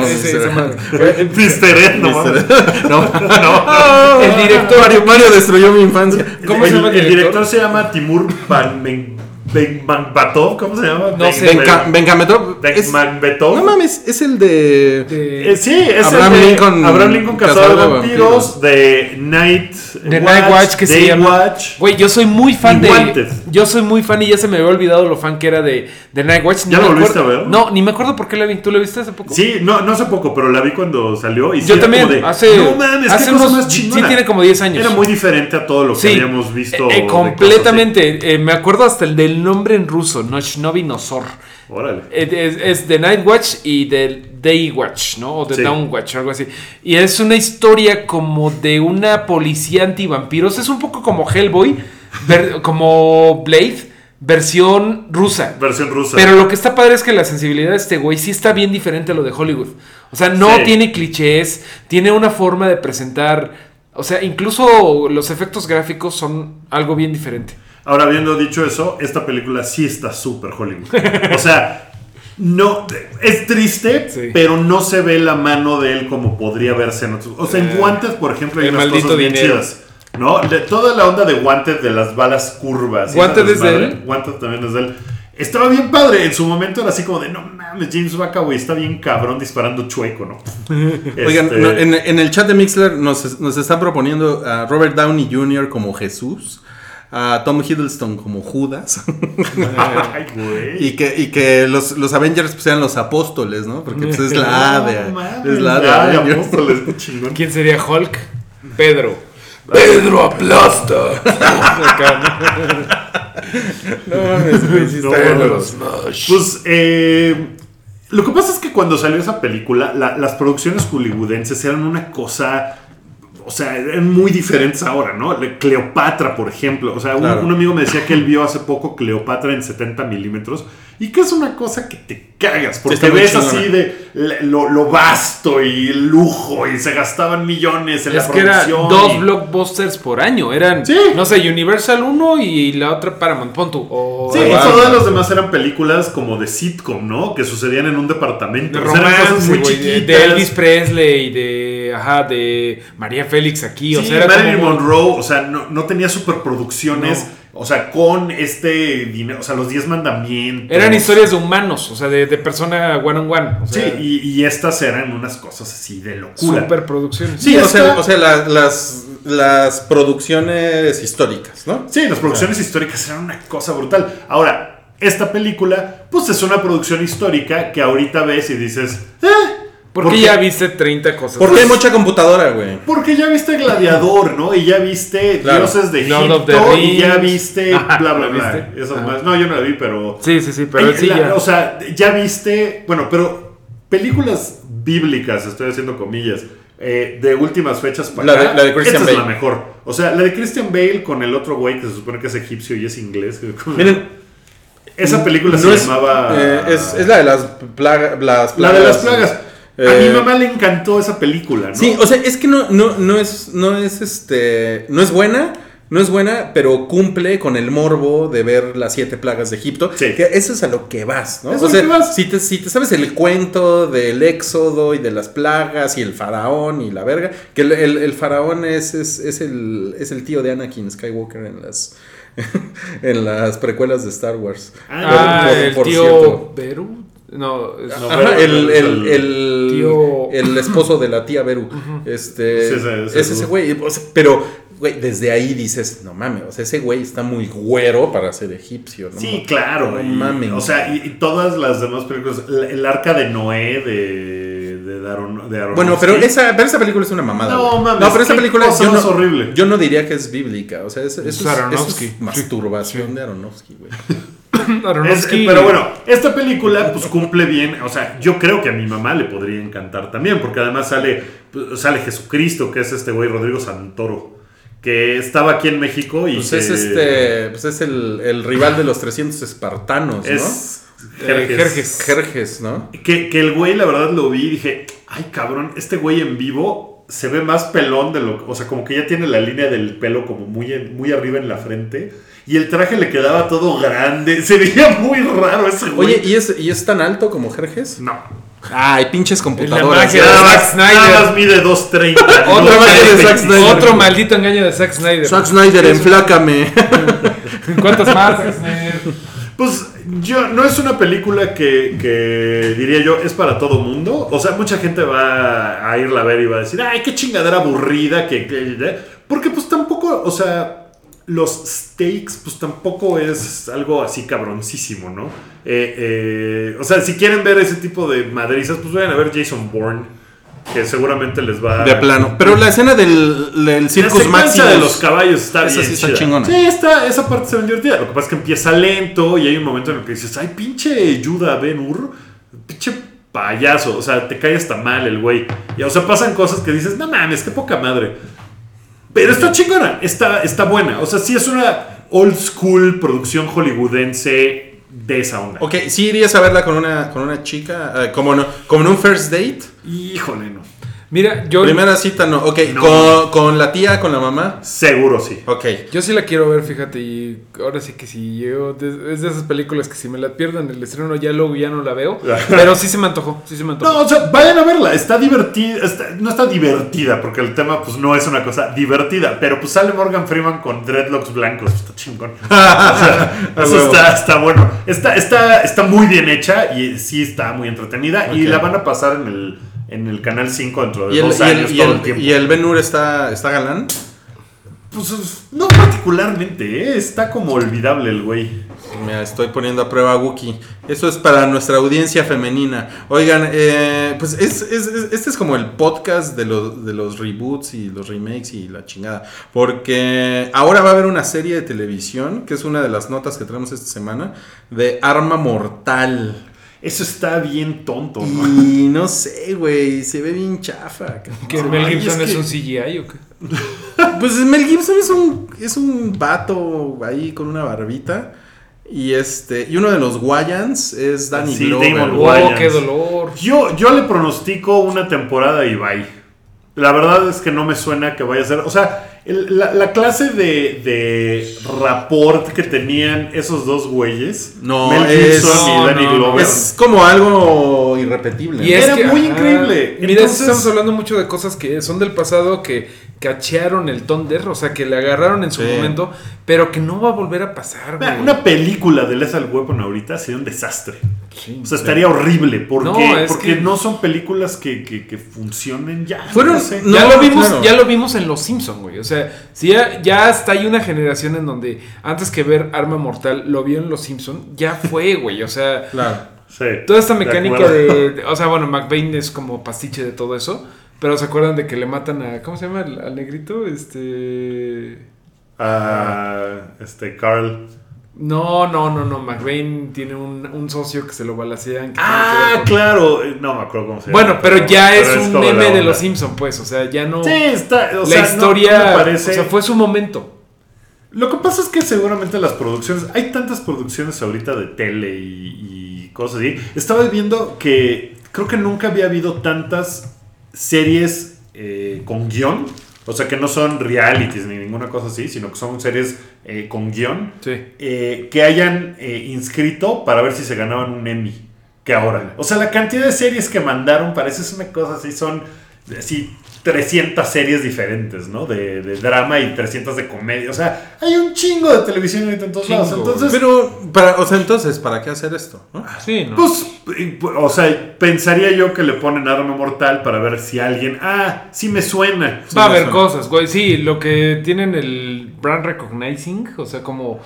Mr. <laughs> No no, No. El director. Mario, Mario destruyó mi infancia. ¿Cómo el, se llama el el director? director se llama Timur Ban- Ben- Banbatov, ¿cómo se llama? No Ben- sé. No mames, es el de. De- Eh, sí, es Abraham el de Lincoln, Abraham Lincoln cazador de vampiros, de Night de Night Watch que se Day llama. Watch. Güey, yo soy muy fan Y de. Guantes. Yo soy muy fan y ya se me había olvidado lo fan que era de, de Night Watch. ¿Ya me lo volviste a ver? No, ni me acuerdo por qué la vi. ¿Tú la viste hace poco? Sí, no, no hace poco, pero la vi cuando salió. Y Yo también, de, hace, No mames, hace qué cosa unos, más chingona. Sí, tiene como 10 años. Era muy diferente a todo lo que Sí, habíamos visto. eh, eh, completamente. Eh, me acuerdo hasta el del nombre en ruso, Nochnovi Nosor. Órale. Es, es de Night Watch y del Day Watch, ¿no? O de Sí. Down Watch, algo así. Y es una historia como de una policía antivampiros. Es un poco como Hellboy, como Blade, versión rusa. Versión rusa. Pero lo que está padre es que la sensibilidad de este güey sí está bien diferente a lo de Hollywood. O sea, no Sí. tiene clichés, tiene una forma de presentar. O sea, incluso los efectos gráficos son algo bien diferente. Ahora, habiendo dicho eso, esta película sí está súper Hollywood. O sea, no. Es triste, Sí. pero no se ve la mano de él como podría verse en otros. O sea, en Eh, Wanted, por ejemplo, hay el unas cosas bien dinero. chidas. ¿No? De toda la onda de Wanted, de las balas curvas. y ¿Wanted esa es de él? Wanted también es de él. Estaba bien padre. En su momento era así como de, no mames, James McAvoy está bien cabrón disparando chueco, ¿no? <laughs> Oigan, Este, no, en, en el chat de Mixler nos, nos están proponiendo a Robert Downey Jr. como Jesús, a Tom Hiddleston como Judas, <laughs> Ay, güey. y que, y que los, los Avengers pues, sean los apóstoles, ¿no? Porque pues, es la <laughs> A de, No es la A de Avengers. apóstoles, <laughs> qué chingón. ¿Quién sería Hulk? Pedro. Pedro aplasta. no mames, güey. Pues, eh, lo que pasa es que cuando salió esa película, la- las producciones hollywoodenses eran una cosa. O sea, eran muy diferentes ahora, ¿no? Le- Cleopatra, por ejemplo. O sea, un, un amigo me decía que él vio hace poco Cleopatra en 70 milímetros y que es una cosa que te cagas. Porque ves chingona. así de lo, lo vasto y el lujo y se gastaban millones en Es la que producción. dos y- blockbusters por año. Eran, Sí. no sé, Universal 1 y la otra Paramount. Pon. O Sí, o- y todas las demás eran películas como de sitcom, ¿no? Que sucedían en un departamento. de O eran cosas muy chiquitas. de Elvis Presley y de, ajá, de María Félix aquí. o Sí, sea, era Marilyn como- Monroe, o sea, no, no tenía superproducciones, o sea, con este dinero, o sea, los 10 mandamientos. Eran historias de humanos, o sea, de, de persona one on one. O Sí, y, y estas eran unas cosas así de locura. superproducciones. Sí, o sea, o sea la- las, las producciones históricas, ¿no? Sí, las producciones históricas eran una cosa brutal. Ahora, esta película, pues es una producción histórica que ahorita ves y dices, eh, Porque porque- ya viste 30 cosas. Porque hay mucha computadora, güey. Porque ya viste Gladiador, ¿no? Y ya viste Claro. Dioses de Lord of the Egipto y ya viste Ajá, <laughs> bla bla ¿la bla. viste? Esas Ajá. más. No, yo no la vi, pero. Sí, sí, sí, pero Ay, sí la- ya. O sea, ya viste. Bueno, pero películas bíblicas, estoy haciendo comillas. eh, de últimas fechas para La de- acá, la de Christian esta es Bale. la mejor. O sea, la de Christian Bale con el otro güey que se supone que es egipcio y es inglés. <laughs> Miren, esa película no se es, llamaba. eh, es, es la de las, plaga- las plagas. La de las plagas. A Eh, mi mamá le encantó esa película, ¿no? Sí, o sea, es que no, no, no es, no es este, no es buena, no es buena, pero cumple con el morbo de ver las siete plagas de Egipto. Sí. Que eso es a lo que vas, ¿no? Eso o es sea, a lo que vas. Si, te, si te sabes el cuento del éxodo y de las plagas y el faraón y la verga, que el, el- el faraón es, es, es el, es el tío de Anakin Skywalker en las, <laughs> en las precuelas de Star Wars. Ah, Por- el por tío cierto. Beru. No, es- No, Ajá, el, es el, el, Tío- el esposo de la tía Beru. Este, Sí, ese- ese es ese es- güey. o sea, pero, güey, desde ahí dices, no mames, o sea, ese güey está muy güero para ser egipcio. ¿no? Sí, claro. No mames. O sea, y, y todas las demás películas. El, el arca de Noé de, de, Daron, de Aronofsky. Bueno, pero esa, pero esa película es una mamada. No, mames, No, pero esa película cosa yo no, horrible. Yo no diría que es bíblica. O sea, eso Es es, eso es Aronofsky. masturbación de Aronofsky, güey. <laughs> <coughs> Es- Aronofsky. pero bueno, esta película pues cumple bien, o sea, yo creo que a mi mamá le podría encantar también, porque además sale, pues, sale Jesucristo, que es este güey Rodrigo Santoro, que estaba aquí en México y Pues que es este, pues es el, el rival de los 300 espartanos, ¿no? es Eh, Jerjes. Jerjes. Jerjes, ¿no? Que, que el güey, la verdad, lo vi y dije, ay cabrón, este güey en vivo se ve más pelón de lo o sea, como que ya tiene la línea del pelo como muy, muy arriba en la frente. Y el traje le quedaba todo grande. Se veía muy raro ese güey. Oye, ¿y es, ¿y es tan alto como Jerjes? no. Ay, pinches La computadoras. magia de Nada Zack Snyder. nada más mide 2.30. <laughs> Otro, no magia de 3.25. Zack Snyder. otro maldito engaño de Zack Snyder. Zack Snyder, enflácame. <laughs> ¿Cuántas más, Zack Snyder? Pues yo, no es una película que, que diría yo es para todo mundo. O sea, mucha gente va a irla a ver y va a decir, ay, qué chingadera aburrida. Que, que-". Porque pues tampoco, o sea, los stakes pues tampoco es algo así cabroncísimo, ¿no? Eh, eh, o sea, si quieren ver ese tipo de madrizas, pues vayan a ver Jason Bourne. Que seguramente les va De plano. Pero la escena del, del Circus Maximus. de los caballos está Esa bien sí está chida. chingona. Sí, está, esa parte está bien divertida. Lo que pasa es que empieza lento y hay un momento en el que dices, ay, pinche Yuda Ben Hur, pinche payaso. O sea, te cae hasta mal el güey. Y, o sea, pasan cosas que dices, no mames, qué poca madre. Pero está chingona, está, está buena. O sea, sí es una... old school producción hollywoodense de esa onda. Ok, ¿sí irías a verla con una, con una chica? eh, como, no, como en un first date. Híjole, no. Mira, yo, Primera cita no. Ok, No. Con, con la tía, con la mamá. Seguro sí. Ok. yo sí la quiero ver, fíjate, y ahora sí que si yo, es de esas películas que si me la pierdo en el estreno ya luego ya no la veo, <laughs> pero sí se me antojó, sí se me antojó. No, o sea, vayan a verla. Está divertida. está- no está divertida, porque el tema, pues, no es una cosa divertida. Pero, pues, sale Morgan Freeman con dreadlocks blancos. Está chingón. <laughs> O sea, eso está, está bueno. Está, está, está muy bien hecha y sí está muy entretenida. Y la van a pasar en el, en el Canal 5 dentro de ¿Y el, dos y el- años y todo el- el tiempo. y el Ben Hur está, está galán? Pues, no particularmente, ¿eh? Está como olvidable el güey. Me estoy poniendo a prueba a Wookie. Eso es para nuestra audiencia femenina. Oigan, eh, pues es, es- es- este es como el podcast de los, de los reboots y los remakes y la chingada. Porque ahora va a haber una serie de televisión, que es una de las notas que tenemos esta semana, de Arma Mortal. Eso está bien tonto, ¿no? Y no sé, güey, se ve bien chafa. ¿Que Mel Gibson es es, que- un CGI o qué? <laughs> Pues Mel Gibson es un, es un vato ahí con una barbita. Y este y uno de los Wayans es Danny Sí, Glover. Damon ¡Oh, qué dolor! Yo, yo le pronostico una temporada y bye. La verdad es que no me suena que vaya a ser. O sea, el- la, la clase de, de rapport que tenían esos dos güeyes, No, Mel es- Gibson no, y Danny no, Glover, Es como algo irrepetible. Y Era que, muy ajá, increíble. Mira, Entonces- estamos hablando mucho de cosas que son del pasado que cachearon el Thunder, o sea, que le agarraron en su Sí. momento, pero que no va a volver a pasar, Mira, güey. una película de Lethal Weapon ahorita sería un desastre. Sí. O sea, estaría horrible porque No, porque que- no son películas que, que- que funcionen ya. Fueron- no sé. no, ya lo vimos, claro. ya lo vimos en Los Simpson, güey. O sea, si ya, ya hasta hay una generación en donde antes que ver Arma Mortal lo vio en Los Simpson, ya fue, güey. O sea, Claro. Sí, toda esta mecánica <laughs> de, o sea, bueno, McBain es como pastiche de todo eso, pero se acuerdan de que le matan a, ¿cómo se llama? Al, al negrito, este, Ah, este, Carl. no, no, no, no. McBain tiene un, un socio que se lo balacean. Ah, claro. Eh, No me acuerdo cómo se llama. Bueno, pero ya es un meme de. Los Simpson, pues. O sea, ya no. Sí, está. O la sea, historia. no parece. O sea, fue su momento. Lo que pasa es que seguramente las producciones. Hay tantas producciones ahorita de tele y, y cosas así. Estaba viendo que creo que nunca había habido tantas series eh, con guion. O sea, que no son realities ni ninguna cosa así, sino que son series eh, con guion. Sí. eh, que hayan inscrito para ver si se ganaban un Emmy. Que ahora. O sea, la cantidad de series que mandaron parece es una cosa así. Son así 300 series diferentes, ¿no? De, de drama y 300 de comedia. O sea, hay un chingo de televisión ahorita en todos Chingo, lados. Entonces, Pero, para, o sea, entonces, ¿para qué hacer esto? no? Sí, ¿no? pues, eh, o sea, pensaría yo que le ponen arma mortal para ver si alguien. Ah, sí me suena. Va a haber suena. cosas, güey. Sí, lo que tienen el brand recognizing, o sea, como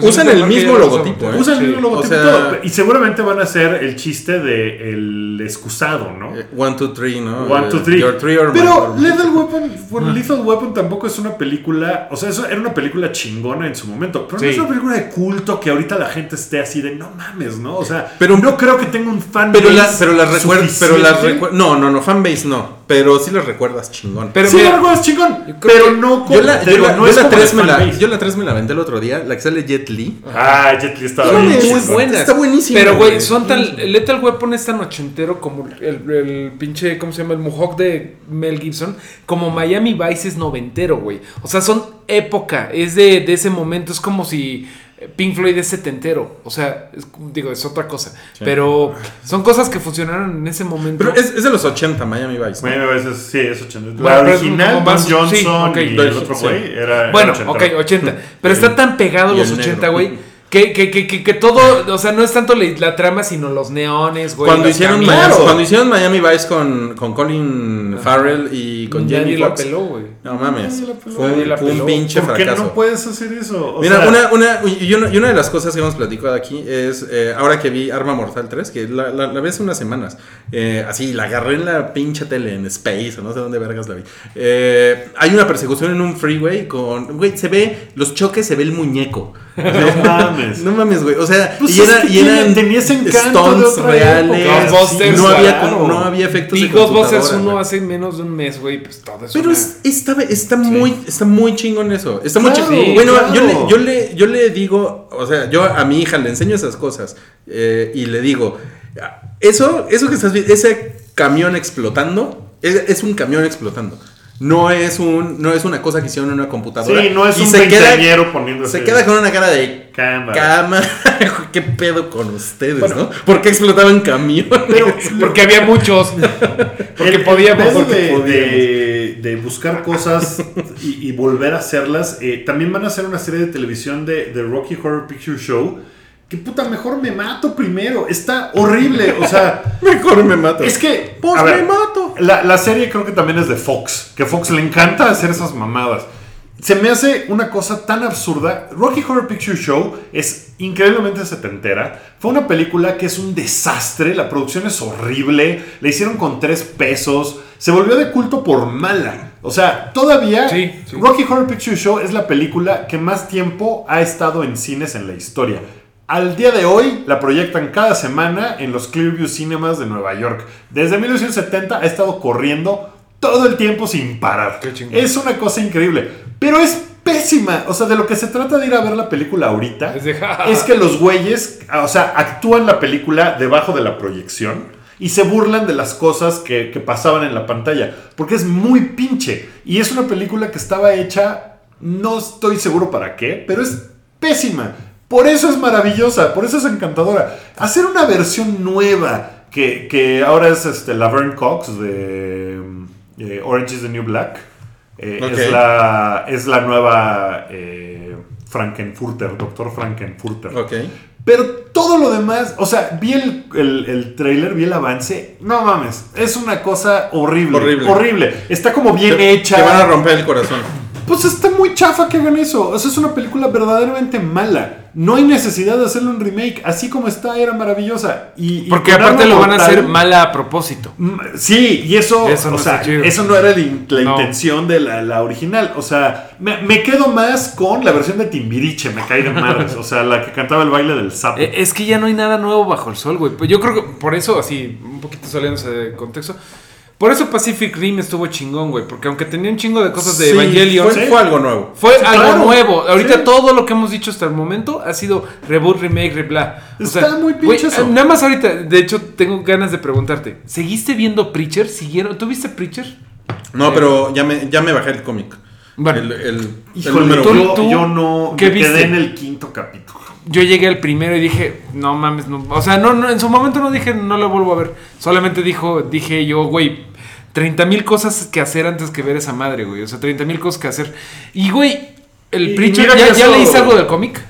Usan de el mismo logotipo, usan. ¿eh? Usan el mismo logotipo o sea- y todo, Y seguramente van a hacer el chiste de el excusado, ¿no? Eh, One, two, three, ¿no? One, Eh, two, three. your three or Pero my- Lethal Weapon, bueno, Lethal Weapon tampoco es una película, o sea, eso era una película chingona en su momento, pero no es una película de culto que ahorita la gente esté así de no mames, ¿no? O sea, Pero- no creo que tenga un fan Pero, base la, pero las recuerdas, pero las recuer- No, no, no, fanbase no. Pero sí las recuerdas chingón. Pero sí, mira, la recuerdas chingón, pero no como, yo la, te yo digo, la- no yo es la como tres de me la, fanbase. yo la 3 me la vendé el otro día, la que sale Jet Li. Ah, Jet Li estaba Son bien muy chingón. buenas. Está buenísima, Pero, güey, güey. son tan. Lethal Weapon es tan ochentero como el, el pinche. ¿Cómo se llama? El Mohawk de Mel Gibson. Como Miami Vice es noventero, güey. O sea, son época. Es de, de ese momento. Es como si. Pink Floyd es setentero. O sea, es- digo, es otra cosa. Pero son cosas que funcionaron en ese momento. Pero es, es de los 80, Miami Vice. ¿no? Miami Vice es- sí, es 80. Bueno, la original, más- Don sí, Johnson ok, y el otro sí. güey era Bueno, era ok, 80. 80. <laughs> Pero está tan pegado los el 80, negro. güey. Que, que, que, que, que todo, o sea, no es tanto la, la trama, sino los neones, güey. Cuando hicieron. Miami, cuando hicieron Miami Vice con, con Colin Farrell y con Jamie la Foxx. peló, güey. No mames. La peló. Fue, la un pinche ¿Por qué fracaso. no puedes hacer eso? O Mira, sea, una, una, y, una, y una de las cosas que hemos platicado aquí es, eh, ahora que vi Arma Mortal 3, que la, la, la vi hace unas semanas, eh, así, la agarré en la pinche tele, en Space, o no sé dónde vergas la vi. Eh, hay una persecución en un freeway con, güey, se ve, los choques, se ve el muñeco. <laughs> No mames. No mames, güey. O sea, Pues y, era, y eran tenía ese encanto reales. Ghostbusters, no, había, claro. no había efectos Y de Ghostbusters computadora, 1 güey. hace menos de un mes, güey, pues todo eso. Pero es, está, está muy está muy chingón eso. Está muy chingón. bueno, claro. yo, le, yo, le, yo le digo, o sea, yo a mi hija le enseño esas cosas eh, y le digo, eso, eso que estás viendo, ese camión explotando, es, es un camión explotando. No es, un, no es una cosa que hicieron en una computadora. Sí, no es Y un se queda, poniéndose. se queda con una cara de Cámara. cama. <laughs> ¿Qué pedo con ustedes, no? ¿Por qué explotaban camiones? Pero Porque había muchos. Porque el- podíamos. el pedo porque de, podíamos. de- de buscar cosas y, y volver a hacerlas. eh, también van a hacer una serie de televisión de, de Rocky Horror Picture Show. Que puta, mejor me mato primero. Está horrible. O sea, <laughs> Mejor me mato. es que. Pues ver, me mato. La, la serie creo que también es de Fox. Que Fox le encanta hacer esas mamadas. Se me hace una cosa tan absurda. Rocky Horror Picture Show es increíblemente setentera. Fue una película que es un desastre. La producción es horrible. La hicieron con tres pesos. Se volvió de culto por mala. O sea, todavía Sí, sí. Rocky Horror Picture Show es la película que más tiempo ha estado en cines en la historia. Al día de hoy la proyectan cada semana en los Clearview Cinemas de Nueva York. Desde 1970 ha estado corriendo todo el tiempo sin parar. Es una cosa increíble. Pero es pésima. O sea, de lo que se trata de ir a ver la película ahorita Es de- es que los güeyes, o sea, actúan la película debajo de la proyección y se burlan de las cosas que, que pasaban en la pantalla. Porque es muy pinche. Y es una película que estaba hecha, no estoy seguro para qué, pero es pésima. Por eso es maravillosa, por eso es encantadora. Hacer una versión nueva, que, que ahora es este, Laverne Cox de eh, Orange is the New Black. eh, es, la, es la nueva eh, Frankenfurter, Doctor Frankenfurter. Ok. Pero todo lo demás, o sea, vi el, el, el trailer, vi el avance. No mames, es una cosa horrible. Horrible. Horrible. Está como bien Te- hecha. Te van a romper el corazón. Pues está muy chafa que hagan eso. O sea, es una película verdaderamente mala. No hay necesidad de hacerle un remake. Así como está, era maravillosa. Y, Porque aparte lo van a hacer mala a propósito. Mm, Sí, y eso, Eso no o sea, eso no era la, No. intención de la, la original. O sea, me, me quedo más con la versión de Timbiriche, me cae de madres. O sea, la que cantaba el baile del sapo. <laughs> Es que ya no hay nada nuevo bajo el sol, güey. Yo creo que por eso, así, un poquito saliéndose de contexto. Por eso Pacific Rim estuvo chingón, güey. Porque aunque tenía un chingo de cosas de Sí, Evangelion, Fue, algo nuevo. Fue Sí, algo claro. nuevo. Ahorita Sí. todo lo que hemos dicho hasta el momento ha sido reboot, remake, rebla. Está muy pinche eso. eh, Nada más ahorita, de hecho, tengo ganas de preguntarte. ¿Seguiste viendo Preacher? ¿Siguieron? ¿Tú viste Preacher? No, pero ya me, ya me bajé el cómic. Bueno. el, el, el Híjole, número tú- uno. yo, tú- yo no ¿qué me quedé viste? en el quinto capítulo. Yo llegué al primero y dije, no mames, no. O sea, no, no, en su momento no dije, no lo vuelvo a ver. Solamente dijo, dije yo, güey, 30 mil cosas que hacer antes que ver esa madre, güey. O sea, 30 mil cosas que hacer. Y, güey, el Preacher, ¿ya, ya leíste algo del cómic?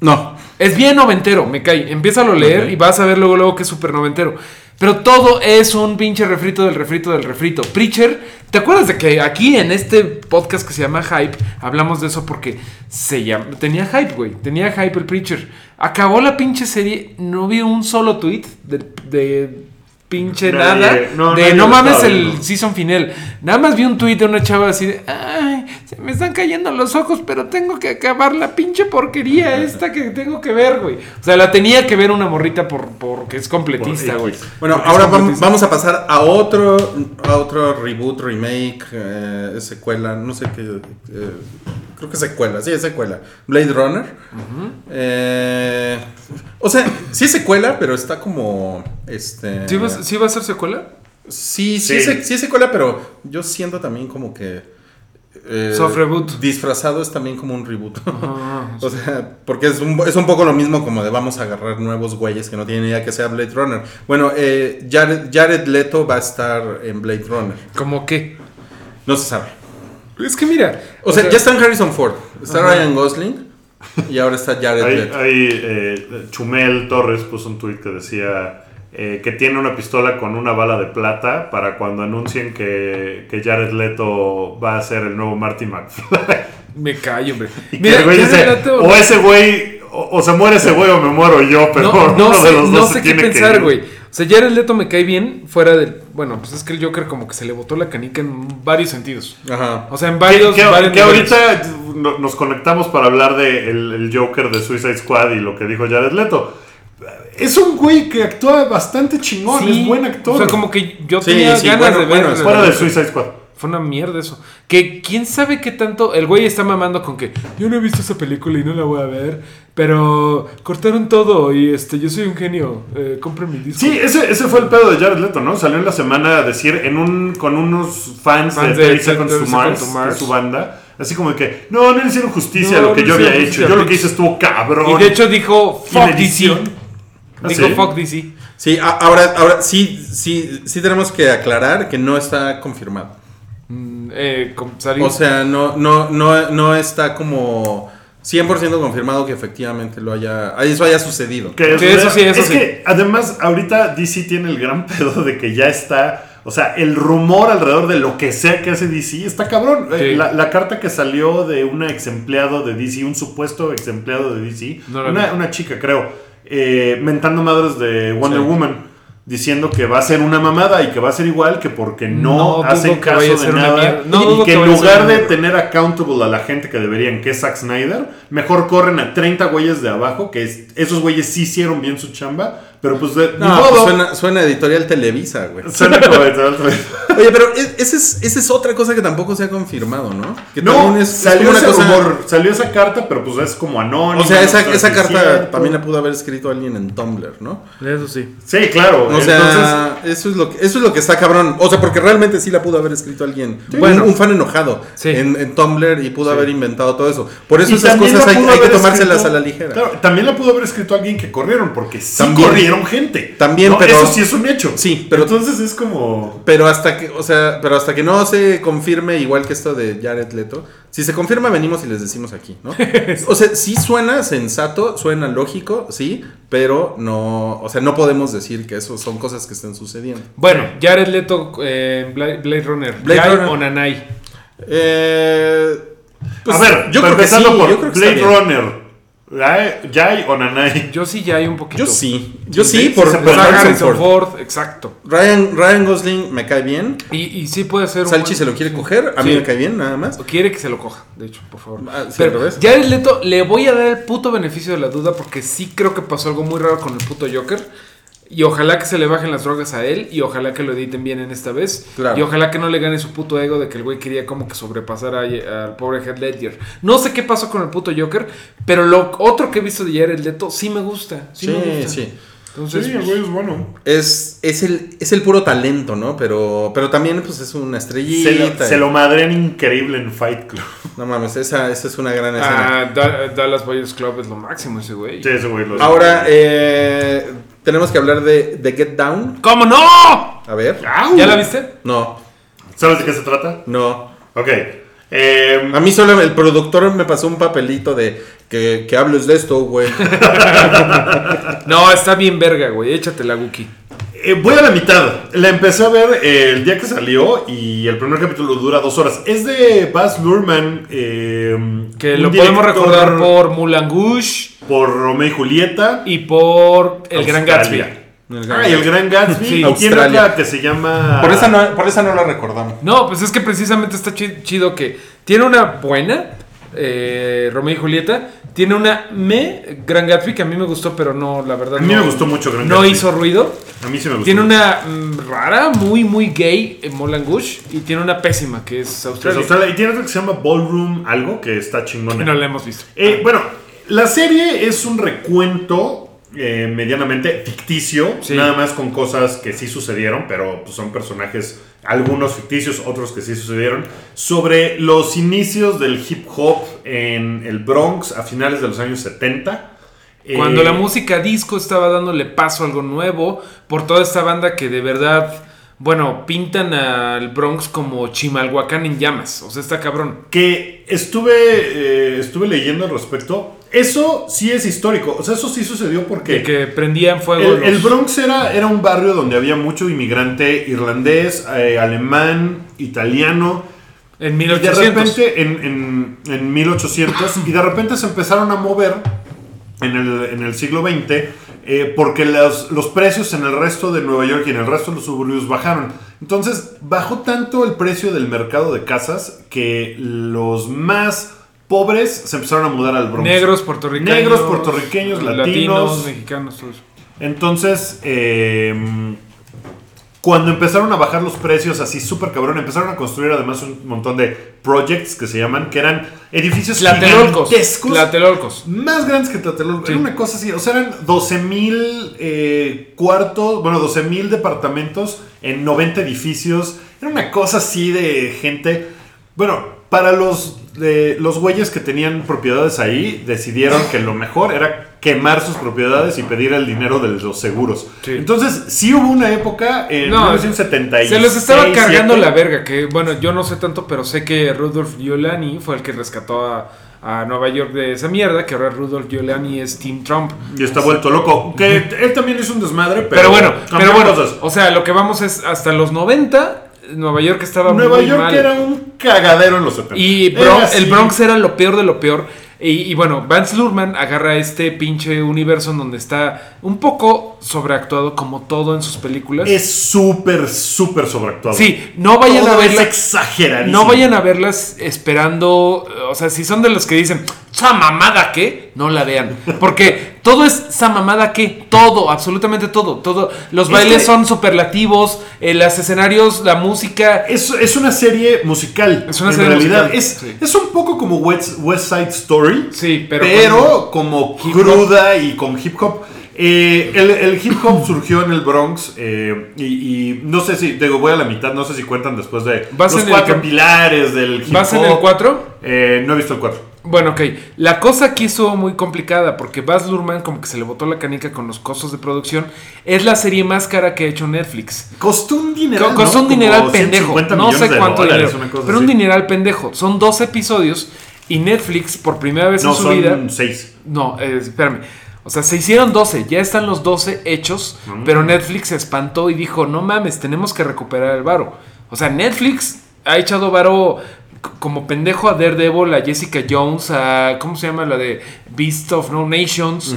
No. Es bien noventero, me cae. Empieza a leer Ok. y vas a ver luego, luego que es súper noventero. Pero todo es un pinche refrito del refrito del refrito. Preacher, ¿te acuerdas de que aquí en este podcast que se llama Hype hablamos de eso porque se llama, tenía hype, güey? Tenía hype el Preacher. Acabó la pinche serie, no vi un solo tweet de, de pinche Nadie- nada. no, de nadie no mames estaba el season final. Nada más vi un tweet de una chava así de, ay, se me están cayendo los ojos, pero tengo que acabar la pinche porquería esta que tengo que ver, güey. O sea, la tenía que ver una morrita por porque es completista, güey. Bueno, Porque ahora vamos a pasar a otro, a otro reboot, remake, eh, secuela, no sé qué. eh, creo que secuela, sí, es secuela. Blade Runner. Eh, o sea, sí es secuela, pero está como. Este, ¿Sí, sí va a ser secuela? Sí, sí, Sí. Es, se- sí es secuela, pero yo siento también como que. eh, Soft reboot. Disfrazado es también como un reboot. Ah, <laughs> o sea, porque es un, es un poco lo mismo como de vamos a agarrar nuevos güeyes que no tienen idea que sea Blade Runner. Bueno, eh, Jared, Jared Leto va a estar en Blade Runner. ¿Cómo qué? No se sabe. Es que mira. O, sea, ya está en Harrison Ford. Está Ryan Gosling. Y ahora está Jared Leto. ahí, eh, Chumel Torres puso un tuit que decía eh, que tiene una pistola con una bala de plata para cuando anuncien que, que Jared Leto va a ser el nuevo Marty McFly. <laughs> Me callo, hombre. Y que el güey Jared dice, Leto- o ese güey, o, o se muere ese güey o me muero yo, pero no, <laughs> no uno sé, de los no dos sé se qué tiene que pensar, güey. O sea, Jared Leto me cae bien fuera del. Bueno, pues es que el Joker como que se le botó la canica en varios sentidos. Ajá. O sea, en Que, varios. que- varios que ahorita no- nos conectamos para hablar de el, el Joker de Suicide Squad y lo que dijo Jared Leto. Es un güey que actúa bastante chingón, Sí, es buen actor. O sea, como que yo Sí, tenía sí, ganas bueno, de ver. bueno, Fuera de Suicide Squad. Fue una mierda eso. Que quién sabe qué tanto. El güey está mamando con que yo no he visto esa película y no la voy a ver. Pero cortaron todo y este yo soy un genio. Eh, compren mi disco. Sí, ese, ese fue el pedo de Jared Leto, ¿no? Salió en la semana a decir en un, con unos fans, Fans de de 30 Seconds 30 to Mars, Mars. de su banda. Así como de que, no, no le hicieron justicia a lo que no yo había hecho. Yo lo que hice estuvo cabrón. Y de hecho dijo Y fuck edición. ¿Ah, Dijo sí? fuck DC. Sí, ahora, ahora sí, sí, sí tenemos que aclarar que no está confirmado. Mm, eh, O sea, no, no, no, no está como 100% confirmado que efectivamente lo haya, eso haya sucedido. Que Sí, eso sí, eso es sí. que además ahorita DC tiene el gran <laughs> pedo de que ya está, o sea, el rumor alrededor de lo que sea que hace DC está cabrón. Eh, Sí. La, la carta que salió de una ex empleado de DC, un supuesto ex empleado de DC, No una, una chica creo, eh, mentando madres de Wonder Sí. Woman. Diciendo que va a ser una mamada y que va a ser igual que porque no, No hacen caso de nada. No y que que en lugar de tener accountable a la gente que deberían, que es Zack Snyder, mejor corren a 30 güeyes de abajo, que es- esos güeyes sí hicieron bien su chamba, pero pues de No, modo. pues suena, suena editorial Televisa, güey. <laughs> Suena como tal- tal- Oye, pero es- esa es, esa es otra cosa que tampoco se ha confirmado, ¿no? Que No, también es- es salió ese una cosa- rumor, salió esa carta, pero pues es como anónimo. O sea, esa, no esa es carta también la pudo haber escrito alguien en Tumblr, ¿no? Eso sí. Sí, claro. O sea, eso es lo que eso es lo que está cabrón. O sea, porque realmente sí la pudo haber escrito alguien. Bueno. un, un fan enojado Sí. en, en Tumblr y pudo haber inventado todo eso. Por eso Y esas cosas hay, que tomárselas escrito- a la ligera. Claro, también la pudo haber escrito alguien que corrieron, porque sí También. corrieron gente. También, No, pero- Eso sí es un hecho. Sí, pero- Entonces es como. Pero hasta que, o sea, pero hasta que no se confirme, igual que esto de Jared Leto, si se confirma, venimos y les decimos aquí, ¿no? <laughs> O sea, sí suena sensato, suena lógico, sí, pero no, o sea, no podemos decir que eso son cosas que estén sucediendo. Bueno, Jared Leto, eh, Blade, Blade Runner. Blade Runner. o Nanai. Eh, pues, a ver, yo creo que sí, por yo creo que Blade. Runner. ¿Yay- ¿Yay o Nanai? Yo sí ya hay un poquito. Yo sí, yo Sí, sí, sí, por, por Harrison Harrison Ford. Ford, exacto. Ryan, Ryan Gosling me cae bien. Y, y sí puede ser un. Salchi buen- se lo quiere coger, a mí Sí. me cae bien, nada más. O quiere que se lo coja, de hecho, por favor. Ah, sí, Pero revés. Jared Leto le voy a dar el puto beneficio de la duda porque sí creo que pasó algo muy raro con el puto Joker. Y ojalá que se le bajen las drogas a él y ojalá que lo editen bien en esta vez. Claro. Y ojalá que no le gane su puto ego de que el güey quería como que sobrepasar a- al pobre Heath Ledger. No sé qué pasó con el puto Joker, pero lo otro que he visto de Jared Leto sí me gusta. Sí, Sí, me gusta. sí. Entonces, Sí, el güey es bueno. Es, es, el, es el puro talento, ¿no? Pero, pero también pues es una Se estrellita. lo, se lo madrean increíble en Fight Club. <laughs> No mames, esa, esa es una gran escena. ah, Da- Dallas Boys Club es lo máximo ese güey. Sí, ese güey lo Ahora, eh, tenemos que hablar de, de Get Down. ¿Cómo no? A ver. ¿Ya la viste? No, ¿Sabes de qué se trata? no. Ok. Eh, A mí solo el productor me pasó un papelito de que, que hables de esto, güey. <laughs> No, está bien verga, güey. Échate la Wookie. Eh, voy a la mitad. La empecé a ver eh, el día que salió y el primer capítulo dura dos horas. Es de Baz Luhrmann. eh, Que lo podemos recordar por Mulan Rouge por Romeo y Julieta. y por El Gran Gatsby. Ah, y el Gran Gatsby. Sí. y tiene Australia. otra que se llama. Por esa no, por esa no la recordamos. No, pues es que precisamente está chi- chido que tiene una buena eh, Romeo y Julieta. Tiene una me Gran Gatsby que a mí me gustó, pero no, la verdad. A mí no- me gustó mucho Gran No Gatsby. hizo ruido. A mí sí me gustó. Tiene una mm, rara, muy, muy gay en Moulin Rouge. Y tiene una pésima que es Es Australia. Australia. Y tiene otra que se llama Ballroom, algo que está chingona. No la hemos visto. Eh, bueno, la serie es un recuento eh, medianamente ficticio, Sí. nada más con cosas que sí sucedieron, pero pues, son personajes, algunos ficticios, otros que sí sucedieron, sobre los inicios del hip hop en el Bronx a finales de los años 70. Cuando Eh, la música disco estaba dándole paso a algo nuevo, por toda esta banda que de verdad, bueno, pintan al Bronx como Chimalhuacán en llamas. O sea, está cabrón. que estuve, eh, estuve leyendo al respecto. Eso sí es histórico, o sea, eso sí sucedió porque... De que prendían fuego. El, los- el Bronx era, era un barrio donde había mucho inmigrante irlandés, eh, alemán, italiano. En Y de 1800. repente, en, en, en 1800, y de repente se empezaron a mover en el, en el siglo XX eh, porque los, los precios en el resto de Nueva York y en el resto de los suburbios bajaron. Entonces, bajó tanto el precio del mercado de casas que los más pobres se empezaron a mudar al Bronx. Negros, puertorriqueños. Negros, puertorriqueños, latinos. mexicanos, todos. Entonces, eh, cuando empezaron a bajar los precios así súper cabrón, empezaron a construir además un montón de projects que se llaman, que eran edificios Tlatelolcos. gigantescos. Tlatelolcos. Más grandes que Tlatelolco. Sí. Era una cosa así. O sea, eran 12 mil eh, cuartos, bueno, 12 mil departamentos en 90 edificios. Era una cosa así de gente. Bueno, para los, eh, los güeyes que tenían propiedades ahí, decidieron que lo mejor era quemar sus propiedades y pedir el dinero de los seguros. Sí. Entonces, sí hubo una época en No, 1976. Se los estaba cargando 7. la verga, que bueno, yo no sé tanto, pero sé que Rudolf Giuliani fue el que rescató a, a Nueva York de esa mierda, que ahora Rudolf Giuliani es Team Trump. Y está vuelto loco. Que él también hizo un desmadre, pero, Pero, bueno, pero bueno, cosas. o sea, lo que vamos es hasta los 90, Nueva York estaba Nueva muy York mal. era un cagadero en los 70. Y el Bronx era lo peor de lo peor. Y, y bueno, Vance Lurman agarra este pinche universo en donde está un poco sobreactuado como todo en sus películas. Es súper, súper sobreactuado. Sí, no vayan Todo a verla. Es exageradísimo. No vayan a verlas esperando, o sea, si son de los que dicen, ¿esa mamada qué? No la vean. Porque todo es esa mamada qué, todo, absolutamente todo, todo. Los Es bailes que- son superlativos, eh, los escenarios, la música. Es, es una serie musical. Es una en serie realidad. musical, Es, sí. es un poco como West, West Side Story. Sí, pero Pero, como cruda y con hip hop. Eh, el, el hip hop <clears throat> surgió en el Bronx eh, y, y no sé si, digo, voy a la mitad, no sé si cuentan después de ¿Vas los cuatro pilares del hip ¿Vas hop. en el 4? Eh, no he visto el 4. Bueno, ok. La cosa aquí estuvo muy complicada porque Baz Luhrmann como que se le botó la canica con los costos de producción. Es la serie más cara que ha hecho Netflix. Costó un dineral. Co- Costó ¿no? un dineral Como pendejo. 150 No sé cuánto dólares, dinero. Pero un dineral pendejo. Son dos episodios y Netflix por primera vez No, en su vida... son 6. No, eh, espérame. O sea, se hicieron 12, ya están los 12 hechos, Mm. pero Netflix se espantó y dijo, no mames, tenemos que recuperar el varo. O sea, Netflix ha echado varo como pendejo a Daredevil, a Jessica Jones, a, ¿cómo se llama? La de Beast of No Nations.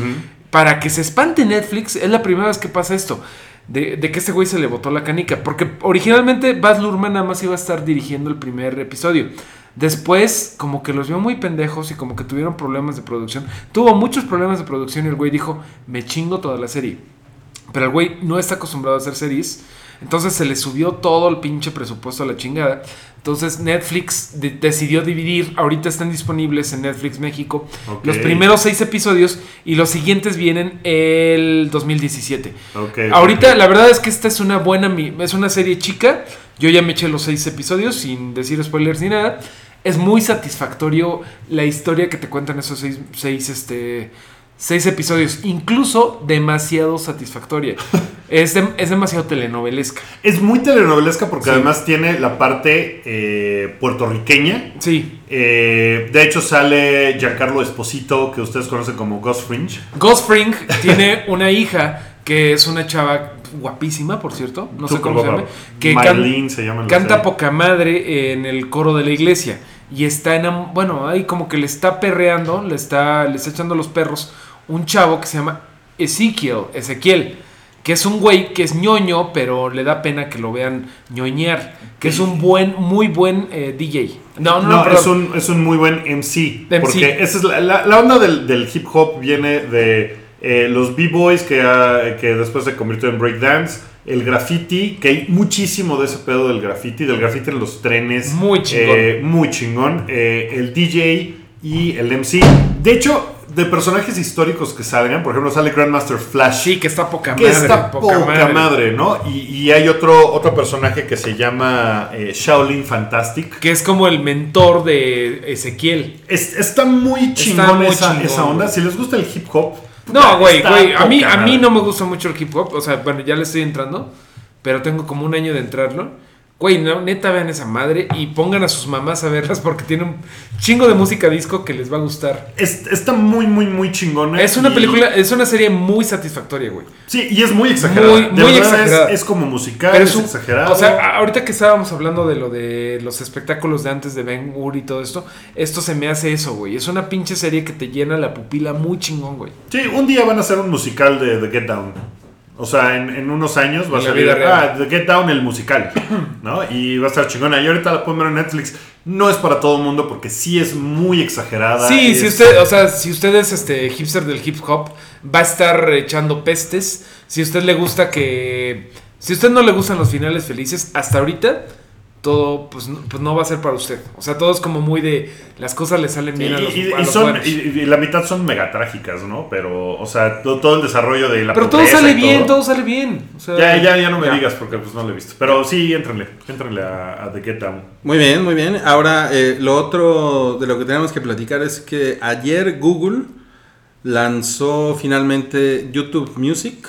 Para que se espante Netflix, es la primera vez que pasa esto. De, de que este güey se le botó la canica. Porque originalmente Baz Luhrmann nada más iba a estar dirigiendo el primer episodio. Después, como que los vio muy pendejos y como que tuvieron problemas de producción. Tuvo muchos problemas de producción y el güey dijo, me chingo toda la serie. Pero el güey no está acostumbrado a hacer series. Entonces se le subió todo el pinche presupuesto a la chingada. Entonces Netflix de- decidió dividir. Ahorita están disponibles en Netflix México los primeros seis episodios y los siguientes vienen el 2017. Ok, Ahorita la verdad es que esta es una buena, es una serie chica. Yo ya me eché los seis episodios sin decir spoilers ni nada. Es muy satisfactorio la historia que te cuentan esos seis, seis, este, seis episodios. Incluso demasiado satisfactoria. <laughs> es, es demasiado telenovelesca. Es muy telenovelesca porque Sí. además tiene la parte eh, puertorriqueña. Sí. Eh, de hecho sale Giancarlo Esposito, que ustedes conocen como Ghost Fringe. Ghost Fring tiene una hija que es una chava guapísima, por cierto. No sé cómo se llama. Que can- se llama. Canta poca madre en el coro de la iglesia. Y está en. Bueno, ahí como que le está perreando, le está, le está echando los perros. Un chavo que se llama Ezequiel, Ezequiel. Que es un güey que es ñoño, pero le da pena que lo vean ñoñear. Que es un buen, muy buen eh, DJ. No, no, No, no, es, un, es un muy buen MC. MC. Porque esa es la, la- la onda del, del hip hop viene de eh, los b-boys que, ah, que después se convirtió en breakdance. El graffiti, que hay muchísimo de ese pedo del graffiti, del graffiti en los trenes. Muy chingón. eh, muy chingón. Eh, el DJ y el MC. De hecho, de personajes históricos que salgan, por ejemplo, sale Grandmaster Flash. Sí, que está poca Que madre. está poca, madre. ¿no? Y, y hay otro, otro personaje que se llama eh, Shaolin Fantastic. Que es como el mentor de Ezequiel. Es- está muy chingón, muy esa, chingón, esa onda. güey. Si les gusta el hip hop. No, güey, güey. A mí, a mí no me gusta mucho el hip hop. O sea, bueno, ya le estoy entrando. Pero tengo como un año de entrarlo. Güey, no, neta, vean esa madre y pongan a sus mamás a verlas porque tiene un chingo de música disco que les va a gustar. Es- está muy, muy, muy chingona. Es una y- película, es una serie muy satisfactoria, güey. Sí, y es muy exagerada. Muy- De muy verdad exagerada. Es, es como musical, Pero es un, exagerado. O sea, ahorita que estábamos hablando de lo de los espectáculos de antes de Ben Hur y todo esto, esto se me hace eso, güey. Es una pinche serie que te llena la pupila muy chingón, güey. sí, un día van a hacer un musical de The Get Down. O sea, en, en unos años va a real. ah, The Get Down, el musical, <clears throat> ¿no? Y va a estar chingona. Y ahorita la pueden ver en Netflix. No es para todo el mundo porque sí es muy exagerada. Sí, es- si usted, o sea, si usted es este hipster del hip hop, va a estar echando pestes. Si a usted le gusta que. Si a usted no le gustan los finales felices, hasta ahorita, todo pues no, pues no va a ser para usted. O sea, todo es como muy de. Las cosas le salen bien a los, y, y- a y los son, y, y la mitad son megatrágicas, ¿no? Pero, o sea, todo, todo el desarrollo de la Pero todo sale y bien, todo sale bien. O sea, Ya, ya, ya no me ya. digas porque pues no lo he visto. Pero sí, éntrenle. Éntrenle a, a The Get Down. Muy bien, muy bien. Ahora, eh, lo otro de lo que tenemos que platicar es que ayer Google lanzó finalmente YouTube Music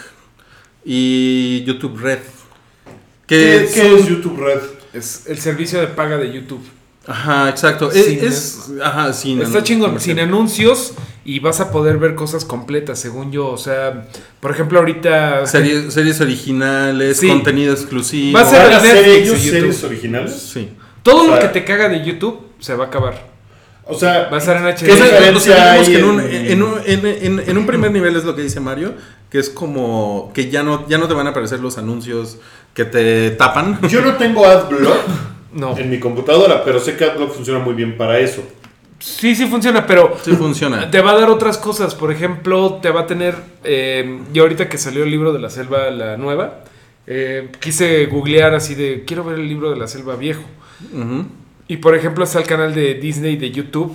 y YouTube Red. Que ¿Qué, qué es YouTube Red? Es el servicio de paga de YouTube. Ajá, exacto. Sin- es, es- ajá, sin Está chingón, sin anuncios y vas a poder ver cosas completas, según yo. O sea, por ejemplo, ahorita. Series, series originales, Sí. contenido exclusivo. Va a ser ¿Van a hacer Netflix ellos y YouTube. series originales? Sí. Todo o lo que te caga de YouTube se va a acabar. O sea, Va a estar en HD. ¿Qué O sea, diferencia o sea, digamos hay que en un, en- en un- en- en- en un primer nivel es lo que dice Mario, que es como que ya no, ya no te van a aparecer los anuncios que te tapan. yo no tengo AdBlock <laughs> No. en mi computadora, pero sé que AdBlock funciona muy bien para eso. Sí, sí funciona, pero Sí funciona. te va a dar otras cosas. Por ejemplo, te va a tener. Eh, yo ahorita que salió el libro de la selva, la nueva, eh, quise googlear así de quiero ver el libro de la selva viejo. Ujú. Y por ejemplo está el canal de Disney de YouTube,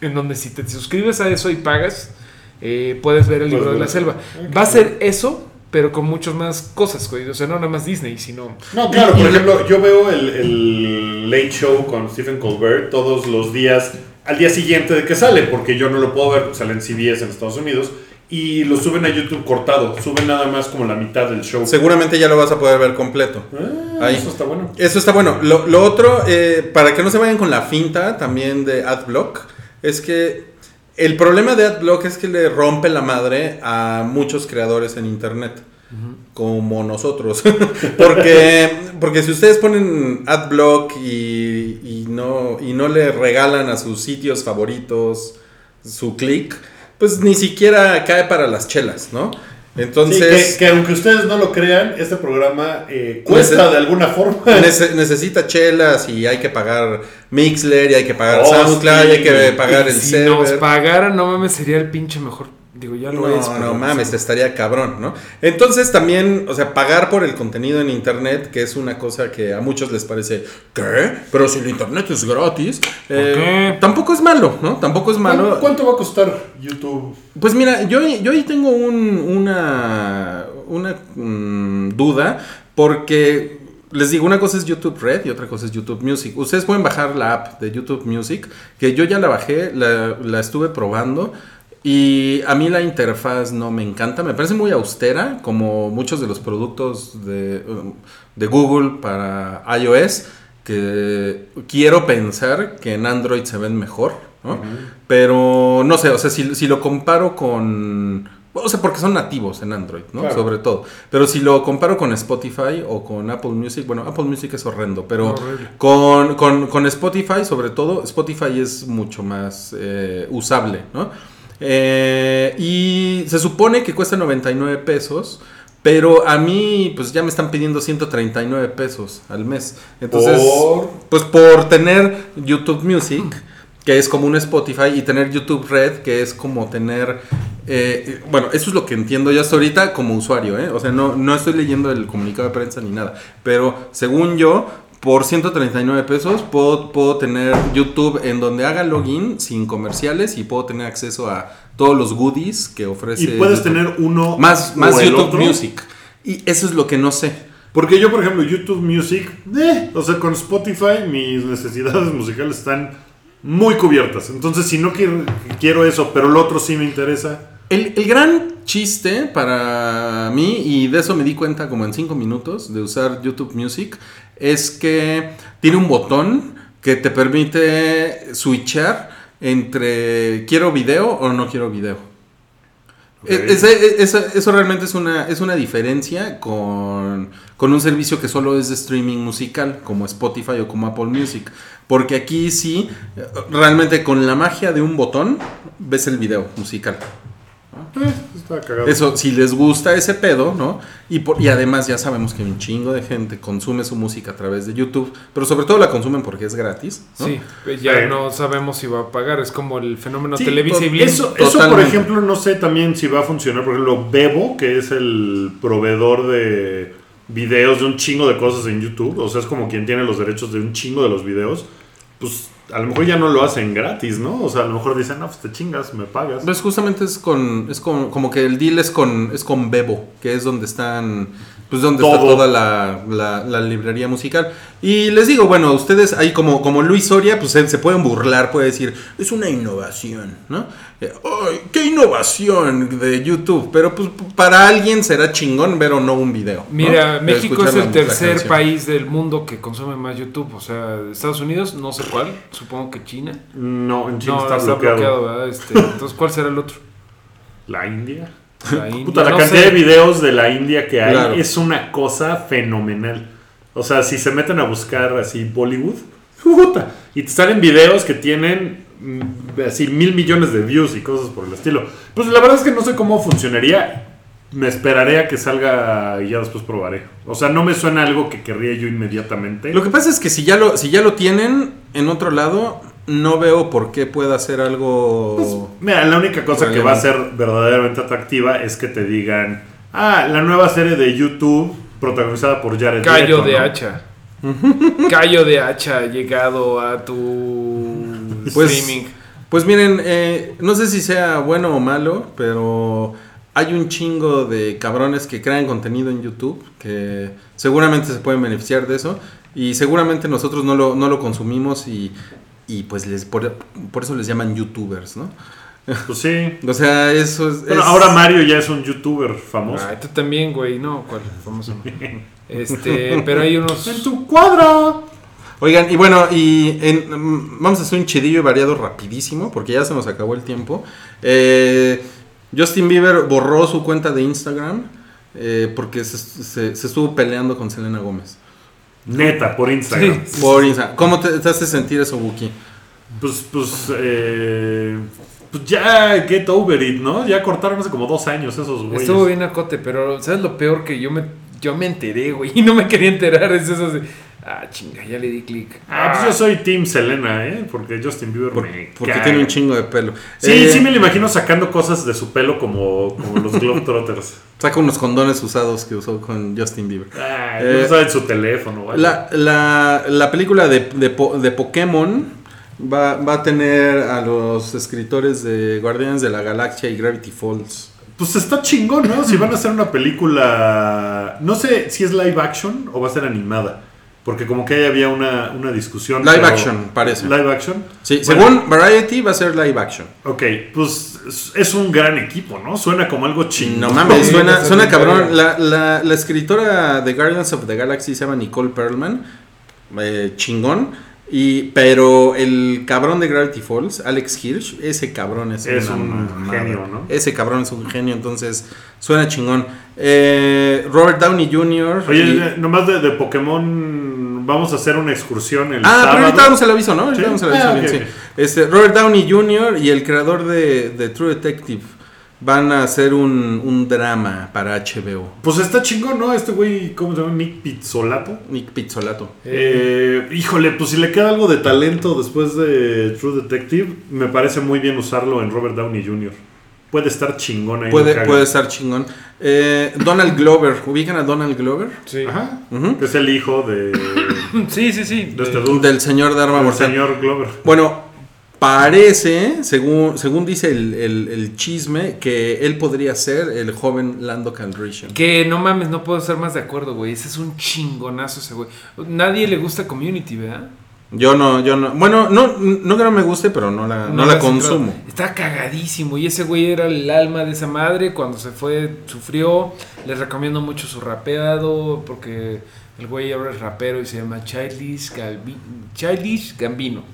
en donde si te suscribes a eso y pagas, eh, puedes ver el libro de la selva. Va a ser eso, pero con muchas más cosas, güey. O sea, no nada más Disney, sino... No, claro, por ejemplo, yo veo el, el Late Show con Stephen Colbert todos los días, al día siguiente de que sale, porque yo no lo puedo ver, porque sale en CBS en Estados Unidos, y lo suben a YouTube cortado, suben nada más como la mitad del show. Seguramente ya lo vas a poder ver completo. Ah, Ahí. Eso está bueno. Eso está bueno. Lo, lo otro, eh, para que no se vayan con la finta también de AdBlock, es que el problema de AdBlock es que le rompe la madre a muchos creadores en Internet. Como nosotros. <laughs> porque, porque si ustedes ponen AdBlock y, y no, y no le regalan a sus sitios favoritos su click, pues ni siquiera cae para las chelas, ¿no? Entonces... Sí, que, que aunque ustedes no lo crean, este programa eh, cuesta Nece- de alguna forma. Nece- necesita chelas y hay que pagar Mixler y hay que pagar Oh, SoundCloud sí. y hay que pagar Y el si nos server. pagaran, no mames, sería el pinche mejor. Digo, ya lo No, es. no mames, estaría cabrón, ¿no? Entonces también, o sea, pagar por el contenido en internet, que es una cosa que a muchos les parece, ¿qué? Pero si el internet es gratis, eh, qué? tampoco es malo, ¿no? Tampoco es ¿Cuánto, malo. cuánto va a costar YouTube? Pues mira, yo, yo ahí tengo un- una, una mm, duda porque les digo, una cosa es YouTube Red y otra cosa es YouTube Music. Ustedes pueden bajar la app de YouTube Music, que yo ya la bajé, la, la estuve probando y a mí la interfaz no me encanta, me parece muy austera, como muchos de los productos de, um, de Google para iOS, que quiero pensar que en Android se ven mejor, ¿no? Pero no sé, o sea, si, si lo comparo con... O sea, porque son nativos en Android, ¿no? Claro. Sobre todo. Pero si lo comparo con Spotify o con Apple Music, bueno, Apple Music es horrendo, pero con, con- con Spotify, sobre todo, Spotify es mucho más eh, usable, ¿no? Eh, y se supone que cuesta 99 pesos, pero a mí, pues ya me están pidiendo 139 pesos al mes. Entonces, Por- pues por tener YouTube Music, que es como un Spotify, y tener YouTube Red, que es como tener... eh, bueno, eso es lo que entiendo yo hasta ahorita como usuario, ¿eh? O sea, no, no estoy leyendo el comunicado de prensa ni nada. Pero según yo, por 139 pesos puedo, puedo tener YouTube en donde haga login sin comerciales y puedo tener acceso a todos los goodies que ofrece. Y puedes YouTube. tener uno más, más YouTube otro. Music. Y eso es lo que no sé. Porque yo, por ejemplo, YouTube Music, eh, o sea, con Spotify mis necesidades musicales están muy cubiertas. Entonces, si no quiero, quiero eso, pero el otro sí me interesa. El, el gran chiste para mí, y de eso me di cuenta como en 5 minutos de usar YouTube Music, es que tiene un botón que te permite switchar entre quiero video o no quiero video. E- eso, eso realmente es una, es una diferencia con, con un servicio que solo es de streaming musical, como Spotify o como Apple Music. Porque aquí sí, realmente con la magia de un botón, ves el video musical. Eh, cagado. Eso, si les gusta ese pedo, ¿no? Y, por- y además ya sabemos que un chingo de gente consume su música a través de YouTube, pero sobre todo la consumen porque es gratis. ¿no? Sí, pues ya no sabemos si va a pagar. Es como el fenómeno Sí, televisible. Eso, eso, por ejemplo, no sé también si va a funcionar. Por ejemplo, Bebo, que es el proveedor de videos de un chingo de cosas en YouTube. O sea, es como quien tiene los derechos de un chingo de los videos. Pues a lo mejor ya no lo hacen gratis, ¿no? O sea, a lo mejor dicen, no, pues te chingas, me pagas. Pues justamente es con, es con, como que el deal es con, es con Bebo, que es donde están, pues donde está toda la, la- la librería musical. Y les digo, bueno, ustedes ahí como, como Luis Soria, pues se, se pueden burlar, puede decir, es una innovación, ¿no? Eh, ¡Ay, qué innovación de YouTube! Pero pues para alguien será chingón ver o no un video. Mira, México es el tercer país del mundo que consume más YouTube. O sea, Estados Unidos, no sé cuál. Supongo que China. No, en China no, está, está, bloqueado. bloqueado, ¿verdad? Este, entonces, ¿cuál será el otro? La India. La India. Puta, la No cantidad sé. de videos de la India que hay Claro. es una cosa fenomenal. O sea, si se meten a buscar así Bollywood, puta, y te salen videos que tienen mm, así mil millones de views y cosas por el estilo. Pues la verdad es que no sé cómo funcionaría. Me esperaré a que salga y ya después probaré. O sea, no me suena algo que querría yo inmediatamente. Lo que pasa es que si ya lo, si ya lo tienen en otro lado, no veo por qué pueda ser algo... Mira, la única cosa que va a ser verdaderamente atractiva es que te digan, ah, la nueva serie de YouTube protagonizada por Jared Callo Leto, de ¿no? hacha. <laughs> Callo de hacha ha llegado a tu Pues- streaming. Pues miren, eh, no sé si sea bueno o malo, pero hay un chingo de cabrones que crean contenido en YouTube que seguramente se pueden beneficiar de eso y seguramente nosotros no lo, no lo consumimos y, y pues les, por, por eso les llaman youtubers, ¿no? Pues sí. <laughs> O sea, eso es... Bueno, es- ahora Mario ya es un youtuber famoso. Ay, tú también, güey. No, ¿cuál? Famoso. <laughs> Este, pero hay unos. ¡En tu cuadra! Oigan, y bueno, y en- mm, vamos a hacer un chidillo y variado rapidísimo, porque ya se nos acabó el tiempo. Eh, Justin Bieber borró su cuenta de Instagram eh, porque se, se- se estuvo peleando con Selena Gómez. Neta, por Instagram. Sí. Por Insta- ¿Cómo te, te hace sentir eso, Wookie? Pues, pues, eh, pues ya get over it, ¿no? Ya cortaron hace como dos años esos güeyes. Estuvo bien acote, pero ¿sabes lo peor que yo me, yo me enteré, güey? <laughs> Y no me quería enterar. Es eso de. Ah, chinga, ya le di clic. Ah, pues yo soy Team Selena, ¿eh? Porque Justin Bieber Por- me porque caga. tiene un chingo de pelo. Sí, Eh, sí me lo imagino sacando cosas de su pelo como, como los <laughs> Globetrotters. Saca unos condones usados que usó con Justin Bieber. Ah, Eh, sabe en su teléfono. o algo. La, la, la película de, de, de Pokémon va, va a tener a los escritores de Guardianes de la Galaxia y Gravity Falls. Pues está chingón, ¿no? Si van a hacer una película. No sé si es live action o va a ser animada. Porque como que ahí había una, una discusión. Live action, parece. Live action. Sí, Bueno, según Variety va a ser live action. Ok, pues es- un gran equipo, ¿no? Suena como algo chingón. No mames, <laughs> Sí, suena, cabrón. La, la, la escritora de Guardians of the Galaxy se llama Nicole Perlman. eh, chingón. Y, pero el cabrón de Gravity Falls, Alex Hirsch, ese cabrón es, Es una un genio, ¿no? Ese cabrón es un genio, entonces suena chingón. Eh, Robert Downey Jr. Oye, y- eh, nomás de, de Pokémon, vamos a hacer una excursión el Ah, sábado. pero ahorita damos el aviso, ¿no? Ahorita ¿Sí? damos el aviso, Ah, bien, sí. Este, Robert Downey Jr. y el creador de, de True Detective van a hacer un, un drama para HBO. Pues está chingón, ¿no? Este güey, ¿cómo se llama? Nick Pizzolato. Nick Pizzolato. Eh, híjole, pues si le queda algo de talento después de True Detective, me parece muy bien usarlo en Robert Downey Jr. Puede estar chingón ahí. Puede, puede estar chingón. Eh, Donald Glover, ¿ubican a Donald Glover? Sí. Ajá. Que es el hijo de, de <coughs> Sí, sí, sí. este dude, Del señor de Arma del Mortal. señor Glover. Bueno, parece, según, según dice el, el- el chisme, que él podría ser el joven Lando Calrissian. Que no mames, no puedo estar más de acuerdo, güey. Ese es un chingonazo ese güey. Nadie le gusta Community, ¿verdad? Yo no, yo no. Bueno, no, no que no me guste, pero no la, no la consumo. entrado. Está cagadísimo. Y ese güey era el alma de esa madre. Cuando se fue, sufrió. Les recomiendo mucho su rapeado. Porque el güey ahora es rapero y se llama Childish, Galbi- Childish Gambino.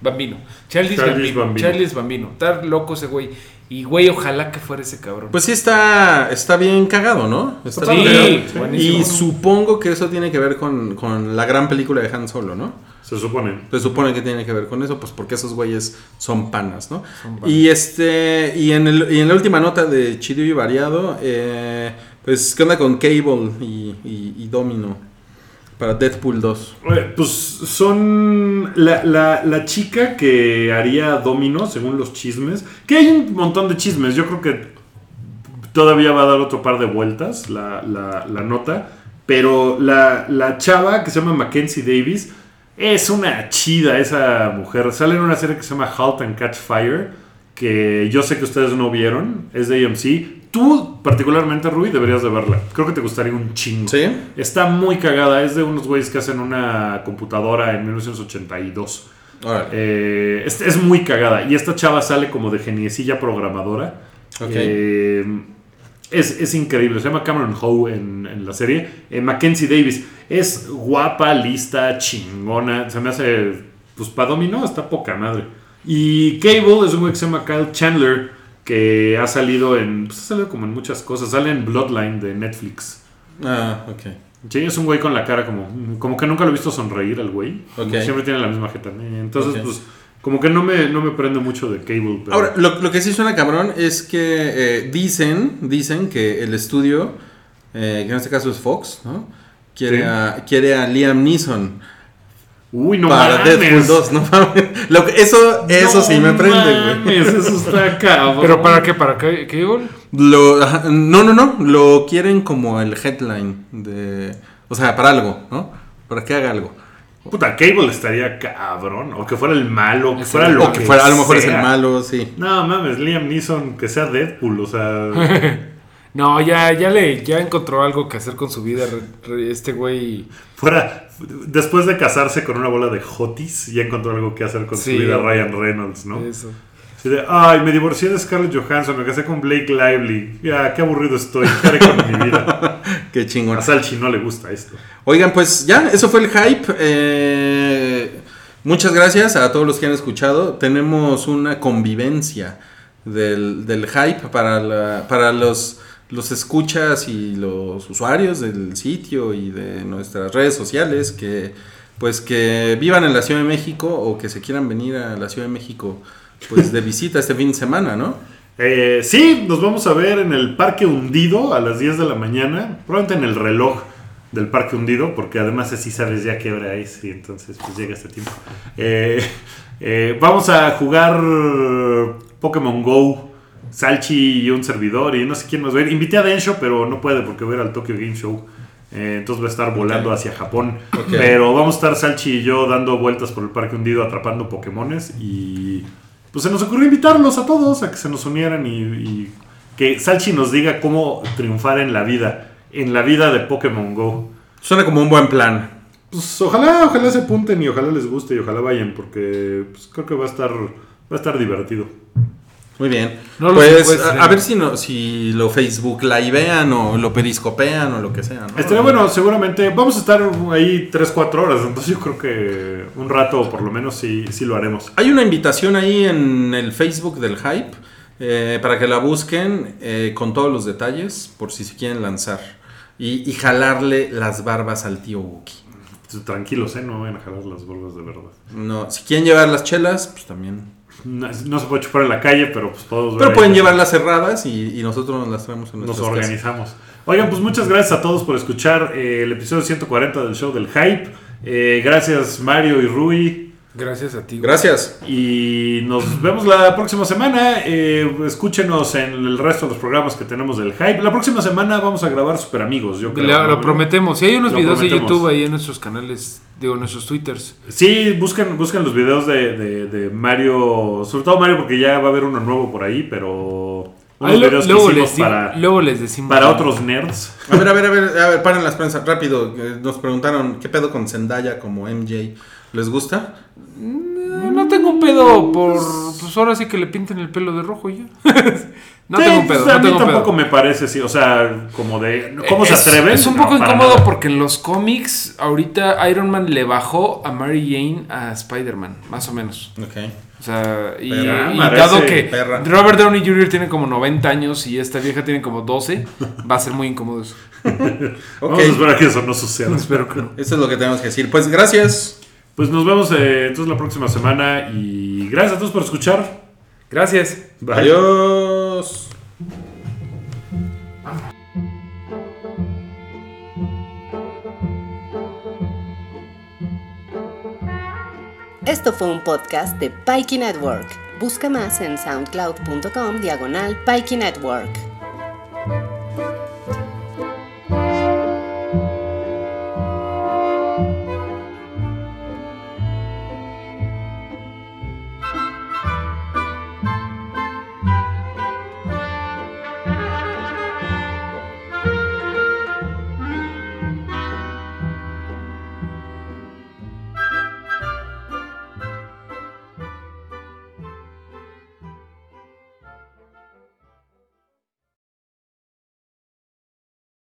Bambino. Childish Gambino. Bambino. Childish Bambino. Está loco ese güey. Y güey, ojalá que fuera ese cabrón. Pues sí está, está bien cagado, ¿no? Está Sí, bien. Y supongo que eso tiene que ver con, con la gran película de Han Solo, ¿no? Se supone. Se supone que tiene que ver con eso, pues porque esos güeyes son panas, ¿no? Son panas. Y este, y en, el, y en la última nota de Chido y Variado, eh, pues, ¿qué onda con Cable y, y- y Domino para Deadpool 2? Eh, Pues son la, la- la chica que haría Domino, según los chismes. Que hay un montón de chismes. Yo creo que todavía va a dar otro par de vueltas la, la- nota. Pero la chava que se llama Mackenzie Davis es una chida esa mujer. Sale en una serie que se llama Halt and Catch Fire. Que yo sé que ustedes no vieron. Es de AMC. Tú, particularmente, Rui, deberías de verla. Creo que te gustaría un chingo. ¿Sí? Está muy cagada. Es de unos güeyes que hacen una computadora en 1982. Órale. Eh, es, es muy cagada. Y esta chava sale como de geniecilla programadora. Ok. Eh, es, es increíble. Se llama Cameron Howe en, en la serie. Eh, Mackenzie Davis. Es guapa, lista, chingona. Se me hace. Pues para dominó está poca madre. Y Cable es un güey que se llama Kyle Chandler. Que ha salido en. Pues ha salido como en muchas cosas. Sale en Bloodline de Netflix. Ah, ok. Sí, es un güey con la cara como. Como que nunca lo he visto sonreír al güey. Siempre tiene la misma jeta. Entonces, pues. Como que no me, no me prende mucho de Cable. Pero Ahora, lo, lo que sí suena cabrón es que eh, dicen, dicen que el estudio, eh, que en este caso es Fox, ¿no? Quiere, Sí. a, quiere a Liam Neeson Uy, no para mames. Deadpool 2, no mames. <laughs> Lo que- eso eso No sí me prende, güey. Eso está <laughs> cabrón. ¿Pero para qué? ¿Para qué? ¿Cable? Lo, no, no, no, lo quieren como el headline de, o sea, para algo, ¿no? Para que haga algo. Puta, Cable estaría cabrón. O que fuera el malo. O que fuera lo O que fuera, a lo mejor es el malo, sí. No mames, Liam Neeson, que sea Deadpool. O sea, <laughs> No, ya, ya le, ya encontró algo que hacer con su vida. Este güey. fuera. Después de casarse con una bola de hotis, ya encontró algo que hacer con Sí, su vida. Ryan Reynolds, ¿no? Eso. Así de, ay, me divorcié de Scarlett Johansson, me casé con Blake Lively. Ya, qué aburrido estoy. ¿Qué haré con mi vida? <laughs> Qué chingón. A Salchi no le gusta esto. Oigan, pues ya, eso fue el hype. Eh, muchas gracias a todos los que han escuchado. Tenemos una convivencia del, del hype para, la- para los, los escuchas y los usuarios del sitio y de nuestras redes sociales que pues que vivan en la Ciudad de México o que se quieran venir a la Ciudad de México pues de visita este fin de semana, ¿no? Eh, sí, nos vamos a ver en el Parque Hundido a las 10 de la mañana. Probablemente en el reloj del Parque Hundido, porque además así sabes ya qué hora es y entonces pues llega este tiempo. Eh, eh, vamos a jugar Pokémon Go, Salchi y un servidor y no sé quién más va a ir. Invité a Densho, pero no puede porque va a ir al Tokyo Game Show. Eh, entonces va a estar volando hacia Japón. Pero vamos a estar Salchi y yo dando vueltas por el Parque Hundido atrapando Pokémones y pues se nos ocurrió invitarlos a todos a que se nos unieran y, y que Salchi nos diga cómo triunfar en la vida, en la vida de Pokémon Go. Suena como un buen plan. Pues ojalá, ojalá se apunten y ojalá les guste y ojalá vayan porque pues, creo que va a estar, va a estar divertido. Muy bien. No pues pues, a, a ver si no, si lo Facebook livean o lo periscopean o lo que sea, ¿no? Estaría bueno, seguramente vamos a estar ahí 3-4 horas, entonces yo creo que un rato por lo menos sí, sí lo haremos. Hay una invitación ahí en el Facebook del Hype eh, para que la busquen eh, con todos los detalles por si se quieren lanzar y, y jalarle las barbas al tío Wookie. Tranquilos, ¿eh? No vayan a jalar las bolas de verdad. No, si quieren llevar las chelas, pues también. No, no se puede chupar en la calle, pero pues todos... Pero pueden ahí. llevarlas cerradas y, y nosotros nos las traemos en Nos casas. organizamos. Oigan, pues muchas gracias a todos por escuchar eh, el episodio 140 del show del Hype. Eh, gracias Mario y Rui. Gracias a ti. güey. Gracias. Y nos vemos la próxima semana. Eh, escúchenos en el resto de los programas que tenemos del Hype. La próxima semana vamos a grabar Super Amigos, yo creo. ¿no? lo prometemos. Si hay unos Lo videos prometemos. de YouTube ahí en nuestros canales, digo, en nuestros twitters. Sí, busquen, busquen los videos de, de- de Mario. Sobre todo Mario, porque ya va a haber uno nuevo por ahí, pero. Unos Ahí lo- videos que luego, les para, luego les decimos. para otros nerds. A ver, a ver, a ver, a ver, paren las prensas, rápido. eh, Nos preguntaron, ¿qué pedo con Zendaya como MJ? ¿Les gusta? Eh, No tengo un pedo por. Pues, ahora sí que le pinten el pelo de rojo y ya. <laughs> no Sí, tengo un pues, pedo, a no mí tengo tampoco pedo. me parece, sí. O sea, como de. ¿Cómo se atreven? Es un poco incómodo nada. porque en los cómics, ahorita Iron Man le bajó a Mary Jane a Spider-Man, más o menos. Ok. O sea, y, Perra. y Parece dado que perra. Robert Downey Jr. tiene como 90 años y esta vieja tiene como 12, va a ser muy incómodo eso. <laughs> Ok. Vamos a esperar que eso no suceda. Espero que no. Eso es lo que tenemos que decir. Pues gracias. Pues nos vemos eh, entonces la próxima semana y gracias a todos por escuchar. Gracias. Bye. Adiós. Esto fue un podcast de Pikey Network. Busca más en soundcloud.com diagonal Pikey Network.